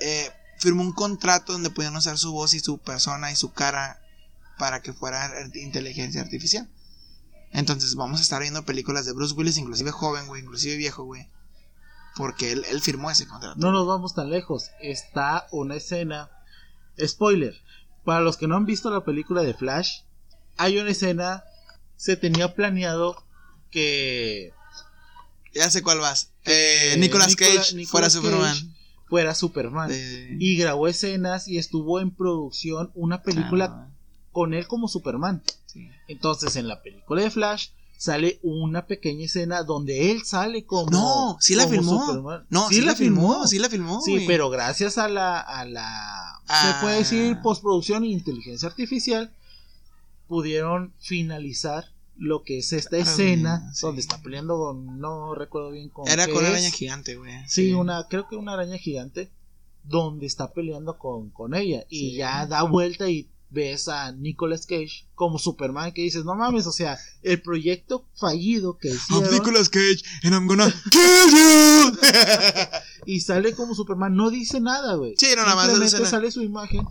eh, firmó un contrato donde podían usar su voz y su persona y su cara para que fuera inteligencia artificial. Entonces vamos a estar viendo películas de Bruce Willis, inclusive joven, güey, inclusive viejo, güey. Porque él, él firmó ese contrato. No nos vamos tan lejos. Está una escena. Spoiler. Para los que no han visto la película de Flash, hay una escena. Se tenía planeado que. Ya sé cuál vas. Eh, Nicolas Nicola- Cage Nicolas fuera Cage Superman. Fuera Superman. Eh, Y grabó escenas y estuvo en producción una película claro, con él como Superman. sí. Entonces en la película de Flash sale una pequeña escena donde él sale como. No, sí la filmó. Superman. No, sí, la filmó, sí la filmó. Sí, pero gracias a la, a la Ah. se puede decir postproducción e inteligencia artificial pudieron finalizar lo que es esta Ah, escena sí. donde está peleando con no recuerdo bien con Era con una araña gigante, güey. Sí, una creo que una araña gigante donde está peleando con, con ella y Sí. ya da vuelta y ves a Nicolas Cage como Superman que dices, "No mames, o sea, el proyecto fallido que I'm hicieron Nicolas Cage and I'm gonna kill you. y sale como Superman, no dice nada, güey. Sí, no, nada más Simplemente sale- sale su imagen,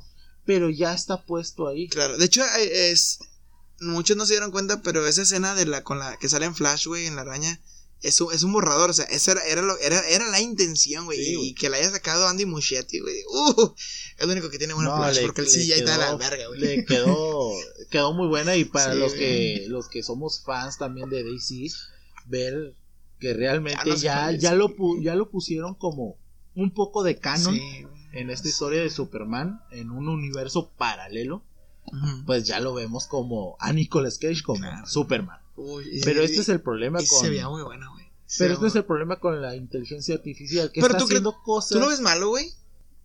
pero ya está puesto ahí. Claro, de hecho eh, es muchos no se dieron cuenta, pero esa escena de la con la que sale en Flash, güey, en la araña es un, es un borrador, o sea, esa era era, lo, era, era la intención, güey, Sí, y, que la haya sacado Andy Muschietti, güey. Uh, es lo único que tiene bueno No, Flash le- porque el le CGI está la verga, güey. Le quedó, quedó muy buena y para Sí, los güey. que los que somos fans también de DC, ver que realmente Ya ya, ya, lo, ya lo pusieron como un poco de canon Sí, en esta historia de Superman, en un universo paralelo, pues ya lo vemos como a Nicolas Cage como Claro. Superman. Uy, Pero este es el problema con... se veía muy bueno, Pero veía este es el problema con la inteligencia artificial, que Pero está tú haciendo cosas... ¿Tú lo ves malo, güey?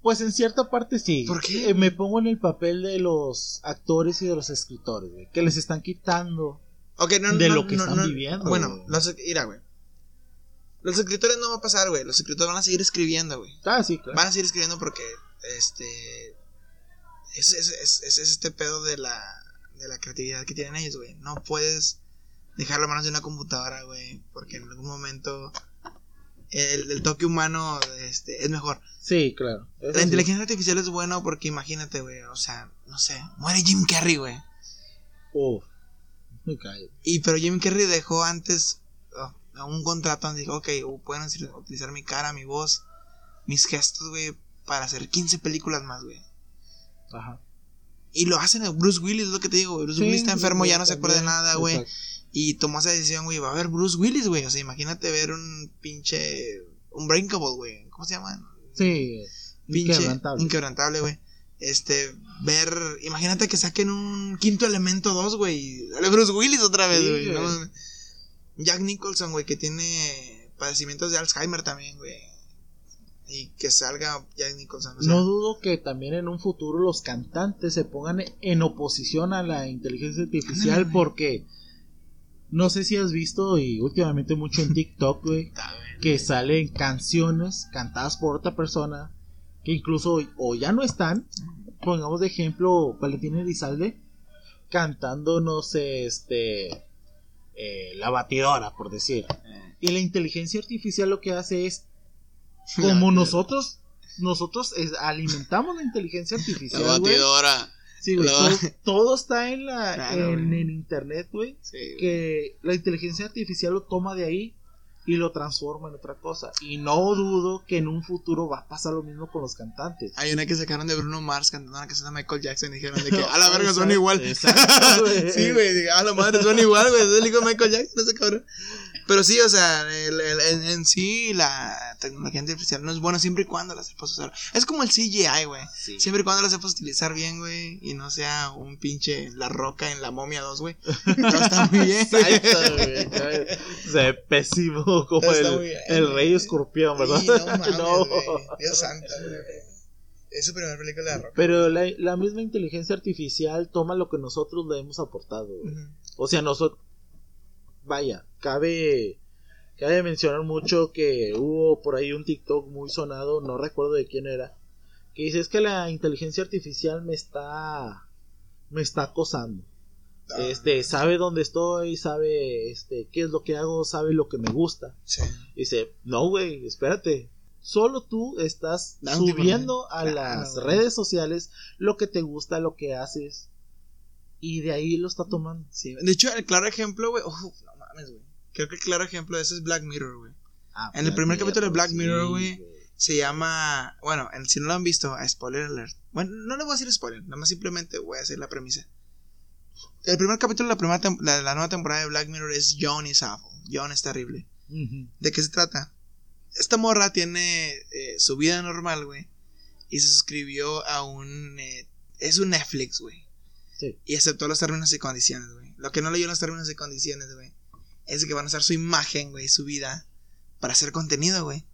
Pues en cierta parte sí. ¿Por qué? Eh, me pongo en el papel de los actores y de los escritores, güey, que les están quitando. Ok, no, De no, lo que no, están no. viviendo, Bueno, güey. los, mira, güey. Los escritores no va a pasar, güey. Los escritores van a seguir escribiendo, güey. Ah, sí, claro. Van a seguir escribiendo porque, este, es, es, es, es- es este pedo de la, de la creatividad que tienen ellos, güey. No puedes dejarlo en manos de una computadora, güey, porque en algún momento el, el toque humano, este, es mejor. Sí, claro. Eso La sí. inteligencia artificial es bueno porque imagínate, güey, o sea, no sé, muere Jim Carrey, güey. Uf. Me callo. Y pero Jim Carrey dejó antes uh, un contrato donde dijo, ok, pueden util- utilizar mi cara, mi voz, mis gestos, güey, para hacer 15 películas más, güey. Ajá. Y lo hacen, Bruce Willis, es lo que te digo. Bruce Sí, Willis está enfermo, ya no se acuerda de nada, güey. Y tomó esa decisión, güey. Va a ver Bruce Willis, güey. O sea, imagínate ver un pinche. Un Breakable, güey. ¿Cómo se llama? Sí, Pinche. inquebrantable. Inquebrantable, güey. Este, ver. Imagínate que saquen un quinto elemento 2, güey. Dale Bruce Willis otra vez, güey. no. Jack Nicholson, güey, que tiene padecimientos de Alzheimer también, güey. Y que salga Jack Nicholson. o sea, No dudo que también en un futuro los cantantes se pongan en oposición a la inteligencia artificial porque no sé si has visto y últimamente mucho en TikTok, güey, que salen canciones cantadas por otra persona que incluso o ya no están, pongamos de ejemplo Valentina Elizalde cantando, no sé, este, eh, la batidora, por decir. Y la inteligencia artificial lo que hace es, como nosotros, nosotros es- alimentamos la inteligencia La artificial, güey. batidora. Sí, güey, todo, todo está en la, Claro, en el internet, güey. Sí, güey. Que la inteligencia artificial lo toma de ahí y lo transforma en otra cosa. Y no dudo que en un futuro va a pasar lo mismo con los cantantes. Hay una que sacaron de Bruno Mars cantando una canción de Michael Jackson y dijeron de que a la verga Exacto, igual. exacto, güey. sí, güey, a la madre suena igual, güey. Es el hijo de Michael Jackson, ese cabrón. Pero sí, o sea, el- el- en, en sí la tecnología artificial no es buena siempre y cuando la sepas usar. Es como el CGI, güey. Sí. Siempre y cuando la sepas utilizar bien, güey. Y no sea un pinche La Roca en La Momia 2, güey. Pero está muy bien. Exacto, güey. Se ve pésimo como el, bien, rey escorpión, ¿verdad? Sí, no mames, No. Dios santo. Es su primera película de. Pero la, la misma inteligencia artificial toma lo que nosotros le hemos aportado. O sea, nosotros. Vaya, cabe. Cabe mencionar mucho que hubo por ahí un TikTok muy sonado, no recuerdo de quién era, que dice es que la inteligencia artificial me está. me está acosando. Ah, Este, sabe dónde estoy, sabe este, qué es lo que hago, sabe lo que me gusta. Sí. Dice, no, güey, espérate. Solo tú estás un subiendo a Claro, las redes sociales lo que te gusta, lo que haces. Y de ahí lo está tomando. Sí, de hecho, el claro ejemplo, güey. no mames, güey. Creo que el claro ejemplo de eso es Black Mirror, güey. Ah, En el primer capítulo de Black Mirror, güey. Se llama. Bueno, en- si no lo han visto, spoiler alert. Bueno, no le voy a decir spoiler, nada más simplemente voy a hacer la premisa. El primer capítulo de la, primera la, la nueva temporada de Black Mirror es John is awful. John es terrible. ¿De qué se trata? Esta morra tiene eh, su vida normal, güey. Y se suscribió a un. eh, es un Netflix, güey. Sí. Y aceptó los términos y condiciones, güey. Lo que no leyó en los términos y condiciones, güey. Es que van a usar su imagen, güey, su vida. Para hacer contenido, güey.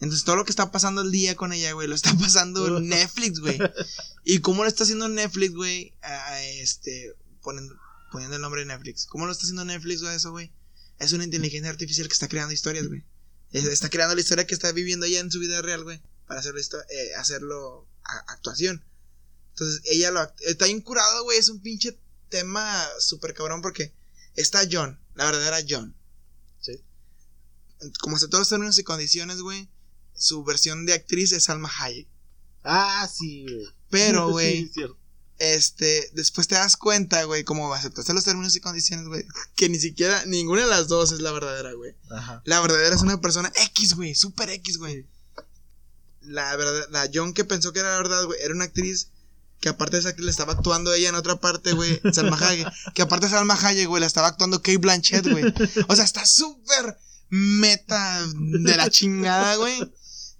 Entonces todo lo que está pasando el día con ella, güey, lo está pasando Netflix, güey. ¿Y cómo lo está haciendo Netflix, güey? A este, poniendo, poniendo el nombre de Netflix. ¿Cómo lo está haciendo Netflix o eso, güey? Es una inteligencia artificial que está creando historias, güey. Es- Está creando la historia que está viviendo ella en su vida real, güey. Para hacerlo, eh, hacerlo a- actuación. Entonces, ella lo está incurado, güey. Es un pinche tema súper cabrón porque está John, la verdadera John. Sí. Como aceptó los términos y condiciones, güey. Su versión de actriz es Alma Hayek. Ah, sí, güey. Pero, Sí, güey, cierto. Este, después te das cuenta, güey, como aceptaste los términos y condiciones, güey, que ni siquiera ninguna de las dos es la verdadera, güey. Ajá. La verdadera es una persona X, güey, super X, güey. La verdad, la John que pensó que era la verdad, güey, era una actriz que aparte de esa actriz le estaba actuando ella en otra parte, güey, Salma Hayek, que aparte de Salma Hayek, güey, la estaba actuando Kate Blanchett, güey. O sea, está súper meta de la chingada, güey.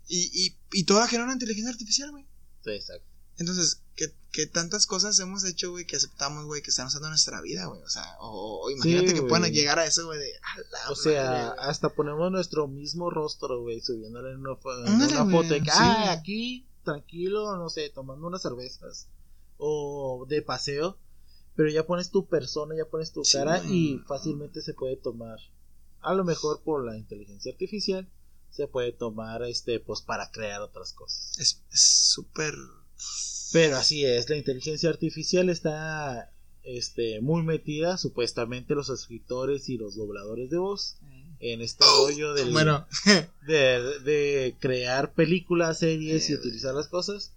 Y, y, y toda genera una inteligencia artificial, güey. Sí, exacto. Entonces, ¿qué, qué tantas cosas hemos hecho, güey, que aceptamos, güey, que están usando nuestra vida, güey? O sea, o, o imagínate Sí, que puedan llegar a eso, güey, de... a la O sea, madre, hasta ponemos nuestro mismo rostro, güey, subiéndole en una, Ándale, una foto que, sí. ah, aquí, tranquilo, no sé, tomando unas cervezas. O de paseo. Pero ya pones tu persona, ya pones tu Sí, cara y fácilmente se puede tomar. A lo mejor por la inteligencia artificial se puede tomar, este, pues para crear otras cosas. Es es súper... Pero así es, la inteligencia artificial está este muy metida, supuestamente los escritores y los dobladores de voz, en este rollo del, Bueno, de, de crear películas, series y Eh, utilizar las cosas.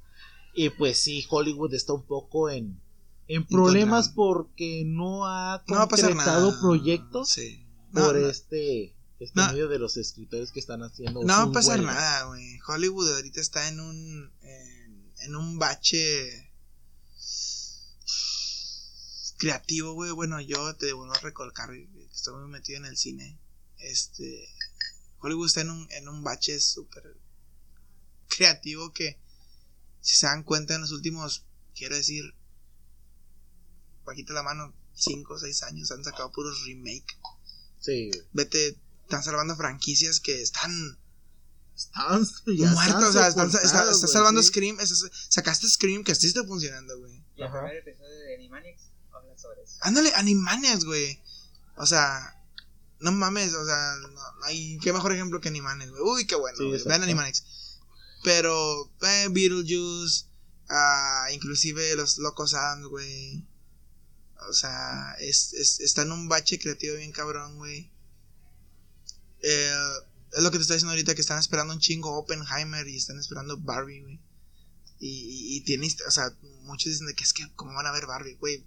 Y pues sí, Hollywood está un poco en, en problemas porque no ha no concretado nada. proyectos Sí. No, por no, este, este No. medio de los escritores que están haciendo. no va a pasar huelgas. nada, güey. Hollywood ahorita está en un... En, en un bache... creativo, güey. Bueno, yo te vuelvo a recolcar, estoy muy metido en el cine. Este. Hollywood está en un, en un bache súper creativo que, si se dan cuenta en los últimos, quiero decir, bajita la mano, 5 o 6 años han sacado puros remake. Sí, güey. Vete, están salvando franquicias que están Están ya muertas. O sea, están, está, salvando sí. Scream. sacaste Scream que sí está funcionando, güey. Y el primer episodio de Animaniacs habla sobre eso. Ándale, Animaniacs, güey. O sea, no mames, o sea, no, hay qué mejor ejemplo que Animaniacs, güey. Uy, qué bueno, Sí. Vean Animaniacs. Pero, eh, Beetlejuice, ah, inclusive los Locos Adams, güey. O sea, es, es- está en un bache creativo bien cabrón, güey. Eh, es lo que te estoy diciendo ahorita, que están esperando un chingo Oppenheimer y están esperando Barbie, güey. Y, y, y tiene, hist- o sea, muchos dicen de que es que, ¿cómo van a ver Barbie, güey?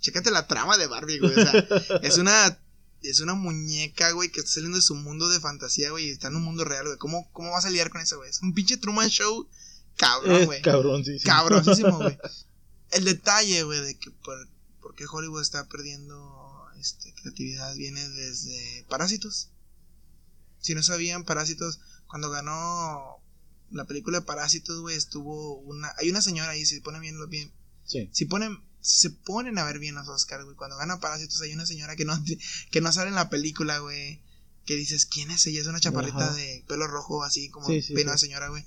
Chécate la trama de Barbie, güey. O sea, es una, es una muñeca, güey, que está saliendo de su mundo de fantasía, güey, y está en un mundo real, güey. ¿Cómo, ¿Cómo vas a lidiar con eso, güey? Es un pinche Truman Show cabrón, güey. sí. Cabroncísimo, güey. El detalle, güey, de que por, por qué Hollywood está perdiendo este, creatividad viene desde Parásitos. Si no sabían, Parásitos, cuando ganó la película de Parásitos, güey, estuvo una... Hay una señora ahí, si se ponen bien, bien Sí. si ponen si se ponen a ver bien los Oscars, güey, cuando gana Parásitos hay una señora que no que no sale en la película, güey, que dices, ¿quién es ella? Es una chaparrita Ajá. de pelo rojo así como Sí, sí, sí. señora, güey.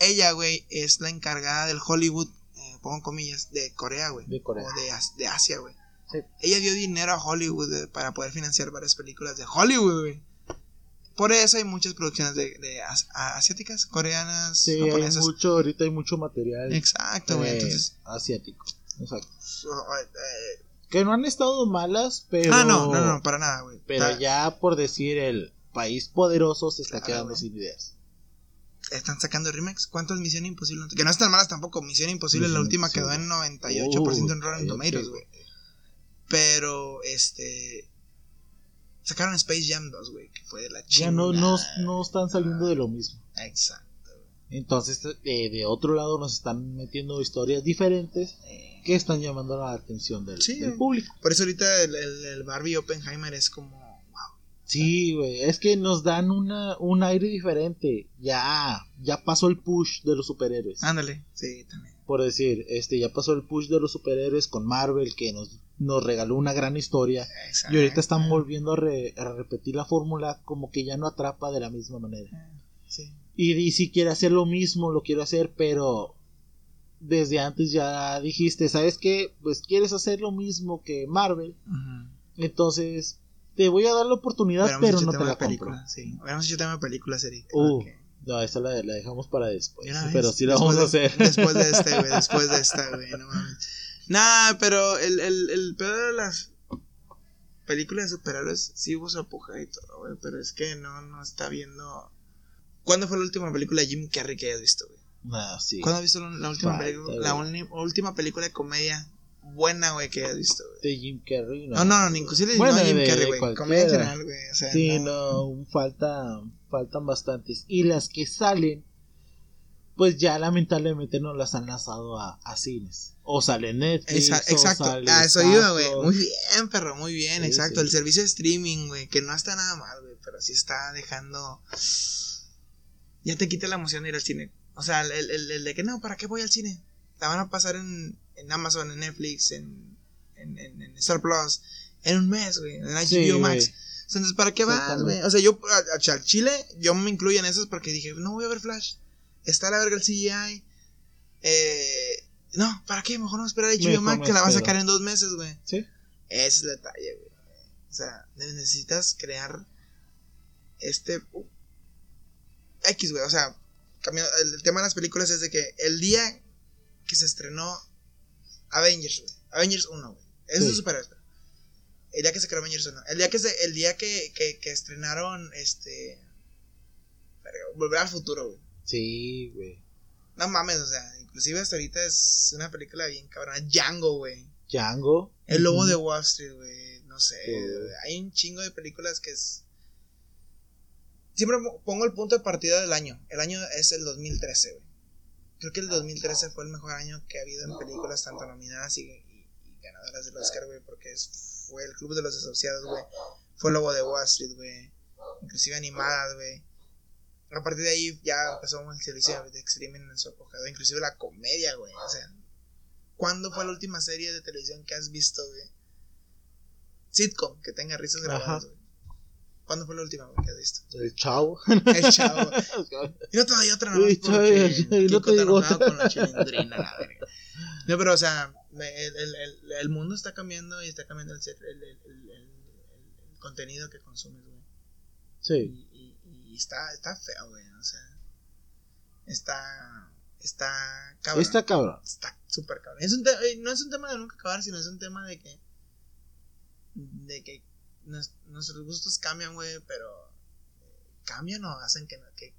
Ella, güey, es la encargada del Hollywood, eh, pongo comillas, de Corea, güey. De Corea. O de, de Asia, güey. Sí. Ella dio dinero a Hollywood eh, para poder financiar varias películas de Hollywood, güey. Por eso hay muchas producciones de, de as- asiáticas, coreanas, Sí, hay japonesas. mucho, ahorita hay mucho material Exacto, güey. eh, Entonces, asiático. Exacto. eh, Que no han estado malas, pero. Ah, no, no, no, para nada, güey. Pero ya por decir el país poderoso se está Claro, quedando sin ideas. Están sacando remakes. ¿Cuántas Misión Imposible? Que no están malas tampoco. Misión Imposible, la última quedó en 98% en Uh, Rotten cállate, Tomatoes, güey. Pero, este. Sacaron Space Jam 2, güey. Que fue de la Ya chingada. no, no, no están saliendo de lo mismo. Exacto. Entonces, eh, de otro lado nos están metiendo historias diferentes que están llamando la atención del, Sí, del público. Por eso ahorita el, el, el Barbie Oppenheimer es como. Wow. Sí, güey, es que nos dan una, un aire diferente. Ya, ya pasó el push de los superhéroes. Ándale. Sí, también. Por decir, este, ya pasó el push de los superhéroes con Marvel, que nos, nos regaló una gran historia. Exacto. Y ahorita están volviendo a, re- a repetir la fórmula como que ya no atrapa de la misma manera. Sí. Y DC quiere hacer lo mismo, lo quiero hacer, pero desde antes ya dijiste, ¿sabes qué? Pues quieres hacer lo mismo que Marvel, Ujú. entonces te voy a dar la oportunidad, pero no te la de compro. película. Sí. Hubiéramos hecho tema de películas, Eric. Uh, Ok. No, esa la, la dejamos para después, pero sí la vamos a hacer. Después de este, güey. Después de esta, güey. No mames. Nah, pero el, el, el peor de las películas de superhéroes sí hubo su apogeo y todo, güey. Pero es que no, no está viendo. ¿Cuándo fue la última película de Jim Carrey que hayas visto, güey? No, sí. ¿Cuándo has visto la, la última Falta, película? La última película de comedia buena, güey, que hayas visto, güey. De Jim Carrey, no. No, no, no, ni inclusive Bueno, no Jim de- Carrey, güey. Comedia en general, güey. O sea, Sí, no. no, falta, faltan bastantes. Y las que salen, pues ya lamentablemente no las han lanzado a, a cines. O sale Netflix. Esa- o exacto, sale a eso iba, güey. Muy bien, perro, muy bien, Sí, exacto. sí. El servicio de streaming, güey, que no está nada mal, güey, pero sí está dejando. Ya te quita la emoción de ir al cine. O sea, el, el- el de que no, ¿para qué voy al cine? La van a pasar en, en Amazon, en Netflix, en, en, en- en Star Plus, en un mes, güey, en HBO Sí, Max. Entonces, ¿para qué vas, güey? O sea, yo al Chile, yo me incluyo en esos porque dije, no voy a ver Flash. Está a la verga el CGI. Eh, no, ¿para qué? Mejor no esperar a HBO Max que la va a sacar en dos meses, güey. Sí. Ese es el detalle, güey. O sea, necesitas crear este uh, X, güey. O sea, cambiando- el, tema de las películas es de que el día que se estrenó Avengers, güey. Avengers 1, güey. Eso Sí. es pero- El día que se creó Avengers 1. El día que se, el día que, que, que estrenaron este Volver al futuro, güey. Sí, güey. No mames, o sea, inclusive hasta ahorita es una película bien cabrona. Django, güey. Django. El lobo de Wall Street, güey. No sé. Hay un chingo de películas que es. Siempre pongo el punto de partida del año. El año es el 2013, güey. Creo que el 2013 fue el mejor año que ha habido en películas, tanto nominadas y, y- y ganadoras del Oscar, güey, porque es- fue el Club de los Asociados, güey. Fue Lobo de Wall Street, güey. Inclusive animadas, güey. A partir de ahí ya empezó el servicio de streaming en su apogeo. Inclusive la comedia, güey. O sea, ¿cuándo fue la última serie de televisión que has visto, güey? Sitcom, que tenga risas grabadas, güey. ¿Cuándo fue la última, que has visto? El chavo. El chavo. Y no te doy otra todavía, y no te digo otra. con la chilindrina, la verga. No, pero, o sea, el, el, el, el mundo está cambiando y está cambiando el, ser- el, el, el, el- el contenido que consumes, güey. Sí. Y, está, está feo, güey. O sea, está, está cabrón. Está cabrón. Está súper cabrón. Es un eh, no es un tema de nunca acabar, sino es un tema de que, de que nos- nuestros gustos cambian, güey, pero eh, cambian o hacen que, que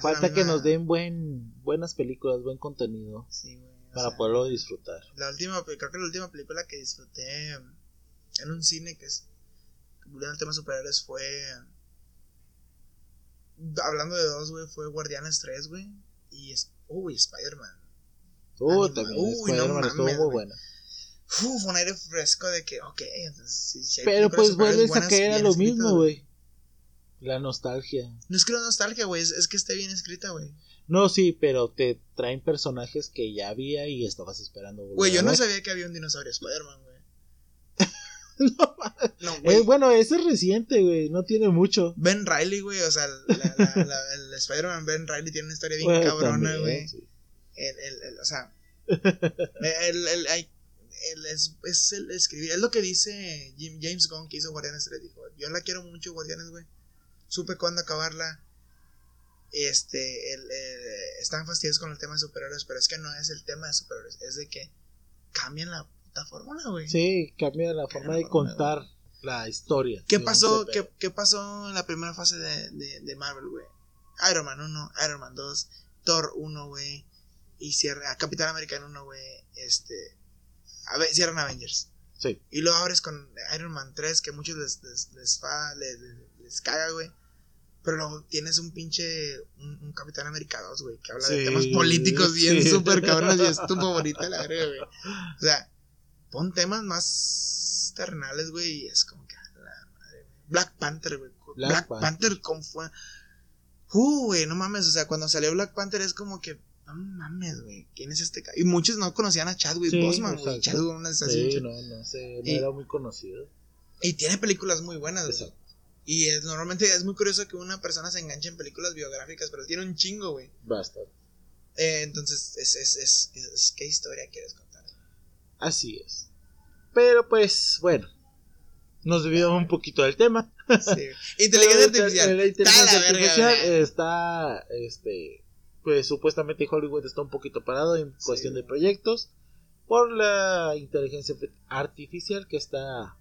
Falta que nos den buen, buenas películas, buen contenido Sí, güey. para sea, poderlo disfrutar. La última, creo que la última película que disfruté en un cine que es volviendo al tema superhéroes fue hablando de dos, güey, fue Guardianes 3, güey, y es, uy, Spider-Man. Uh, Anima- también Uy, no estuvo muy buena. Uf, fue un aire fresco de que, ok, entonces Pero pues vuelves a buenas, caer a lo mismo, güey. La nostalgia. No es que la nostalgia, güey, es, es que esté bien escrita, güey. No, sí, pero te traen personajes que ya había y estabas esperando. Güey, yo a no sabía que había un dinosaurio Spider-Man, güey. No, No, Eh, bueno, ese es reciente, güey. No tiene mucho. Ben Riley, güey, o sea, la, la- la- el Spider-Man Ben Riley tiene una historia bien Bueno, cabrona, también, güey. sí. El, el, el, o sea, el, el, es, es el escribir, es lo que dice Jim- James Gunn que hizo Guardianes 3, dijo, yo la quiero mucho Guardianes, güey, supe cuándo acabarla, este, el, están fastidiosos con el tema de superhéroes, pero es que no es el tema de superhéroes, es de que cambian la puta fórmula, güey. Sí, cambia la forma de contar la historia. ¿Qué pasó, qué, qué pasó en la primera fase de, de, de Marvel, güey? Iron Man 1, Iron Man 2, Thor 1, güey. Y cierra, Capitán América en 1, güey. Este. A ver, cierran Avengers. Sí. Y luego abres con Iron Man 3, que muchos les, les, les, fa- les, les- caga, güey. Pero luego tienes un pinche. Un, un Capitán América 2, güey, que habla de Sí, temas políticos bien sí. súper cabrones y es tu favorita, la verga, güey. O sea, pon temas más terrenales, güey, y es como que. La madre, güey. Black Panther, güey. Black Black, Panther. Panther, ¿cómo fue? Uh, güey, no mames, o sea, cuando salió Black Panther es como que. No mames, güey. ¿Quién es este? Y muchos no conocían a Chadwick Sí, Boseman, güey. Chadwick Boseman es así, Sí, no, no sé, no Y- era muy conocido. Y tiene películas muy buenas, güey. Exacto. Y es, normalmente es muy curioso que una persona se enganche en películas biográficas, pero tiene un chingo, güey. Basta. Eh, entonces, es, es, es, es- ¿qué historia quieres contar? Así es. Pero pues, bueno. Nos desviamos un poquito del tema. Sí. Inteligencia artificial. La inteligencia verga, artificial güey. está, este, pues supuestamente Hollywood está un poquito parado en Sí, cuestión de proyectos por la inteligencia artificial que está,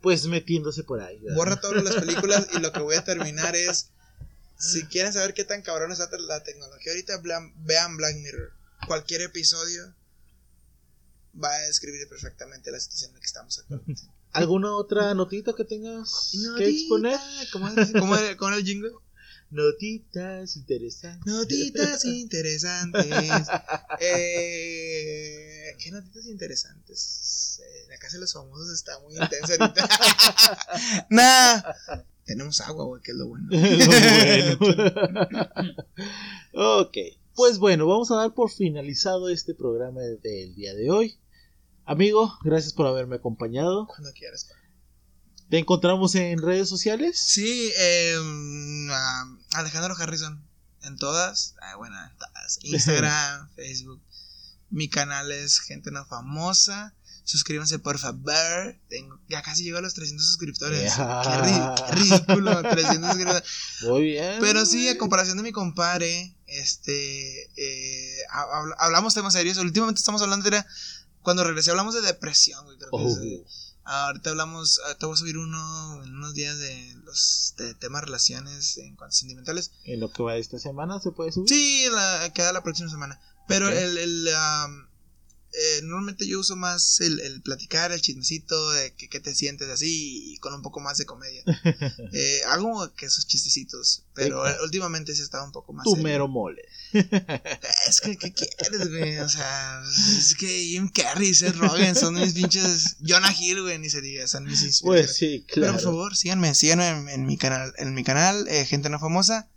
pues metiéndose por ahí. ¿verdad? Borra todas las películas y lo que voy a terminar es. Si quieren saber qué tan cabrón está la tecnología ahorita, vean Black Mirror. Cualquier episodio va a describir perfectamente la situación en la que estamos actualmente. ¿Alguna otra notita que tengas que Notita, exponer? ¿Cómo es? ¿Cómo era, cómo era el jingle? Notitas interesantes. Notitas interesantes. Eh, ¿Qué notitas interesantes? Eh, la casa de los famosos está muy intensa ahorita. nah. Tenemos agua, güey, que es lo bueno. Lo bueno. ok, pues bueno, vamos a dar por finalizado este programa del día de hoy. Amigo, gracias por haberme acompañado. Cuando quieras. pa. ¿Te encontramos en redes sociales? Sí, eh, Alejandro Harrison. En todas. Ah, bueno, en todas. Instagram, Facebook. Mi canal es Gente No Famosa. Suscríbanse por favor. Tengo, ya casi llego a los 300 suscriptores. Qué, ri- qué ridículo, 300 suscriptores. Muy bien. Pero sí, a comparación de mi compadre, este, eh, ha- habl- hablamos temas serios. Últimamente estamos hablando de, cuando regresé hablamos de depresión, güey. Creo que Oh. es, ahorita hablamos, ahorita voy a subir uno en unos días de los de temas relaciones en cuanto a sentimentales. En lo que va de esta semana se puede subir. Sí, la, queda la próxima semana. Pero el, el, am, eh, normalmente yo uso más el, el platicar, el chismecito, de que, que te sientes así y con un poco más de comedia. Eh, hago que esos chistecitos, pero últimamente sí estaba un poco más. Tu serio. mero mole. Es que, ¿qué quieres, güey? O sea, es que Jim Carrey, Seth Rogen son mis pinches. Jonah Hill, güey, ni se diga, son mis inspiraciones. Pues sí, Pero claro. por favor, síganme, síganme en, en mi canal, en mi canal, eh, gente no famosa.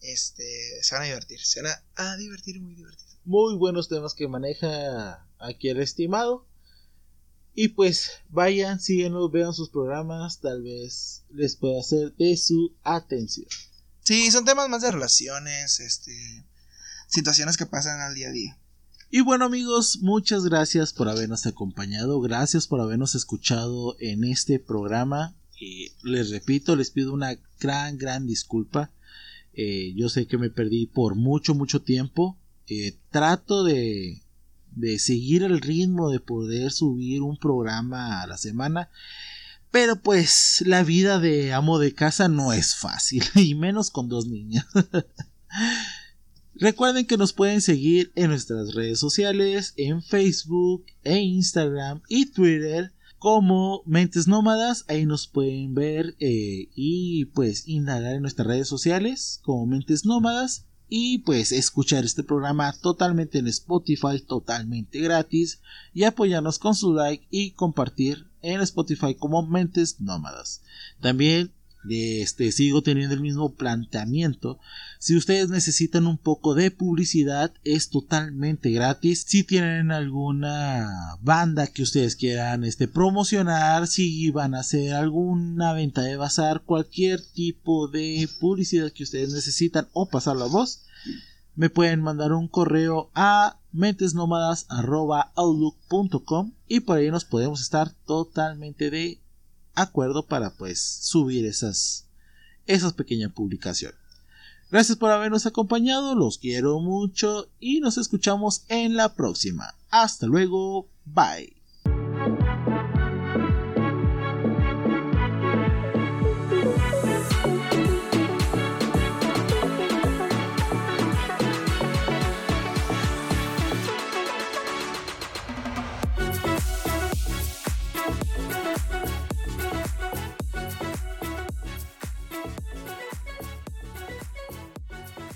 Este, se van a divertir, se van a, a divertir muy divertido. Muy buenos temas que maneja aquí el estimado. Y pues vayan, síguenos, vean sus programas, tal vez les pueda ser de su atención. Sí, son temas más de relaciones, este, situaciones que pasan al día a día. Y bueno amigos, muchas gracias por habernos acompañado, gracias por habernos escuchado en este programa. Y les repito, les pido una gran, gran disculpa. Eh, yo sé que me perdí por mucho, mucho tiempo. Eh, trato de, de seguir el ritmo de poder subir un programa a la semana. Pero pues la vida de amo de casa no es fácil, y menos con dos niños. Recuerden que nos pueden seguir en nuestras redes sociales, en Facebook, e Instagram y Twitter como Mentes Nómadas. Ahí nos pueden ver eh, y pues indagar en nuestras redes sociales como Mentes Nómadas. Y pues escuchar este programa totalmente en Spotify, totalmente gratis. Y apoyarnos con su like y compartir en Spotify como Mentes Nómadas. También este, sigo teniendo el mismo planteamiento. Si ustedes necesitan un poco de publicidad, es totalmente gratis. Si tienen alguna banda que ustedes quieran este, promocionar, si van a hacer alguna venta de bazar, cualquier tipo de publicidad que ustedes necesitan o pasar la voz, me pueden mandar un correo a mentesnómadas.outlook.com y por ahí nos podemos estar totalmente de acuerdo para pues subir esas esas pequeñas publicaciones. Gracias por habernos acompañado, los quiero mucho y nos escuchamos en la próxima. Hasta luego, bye.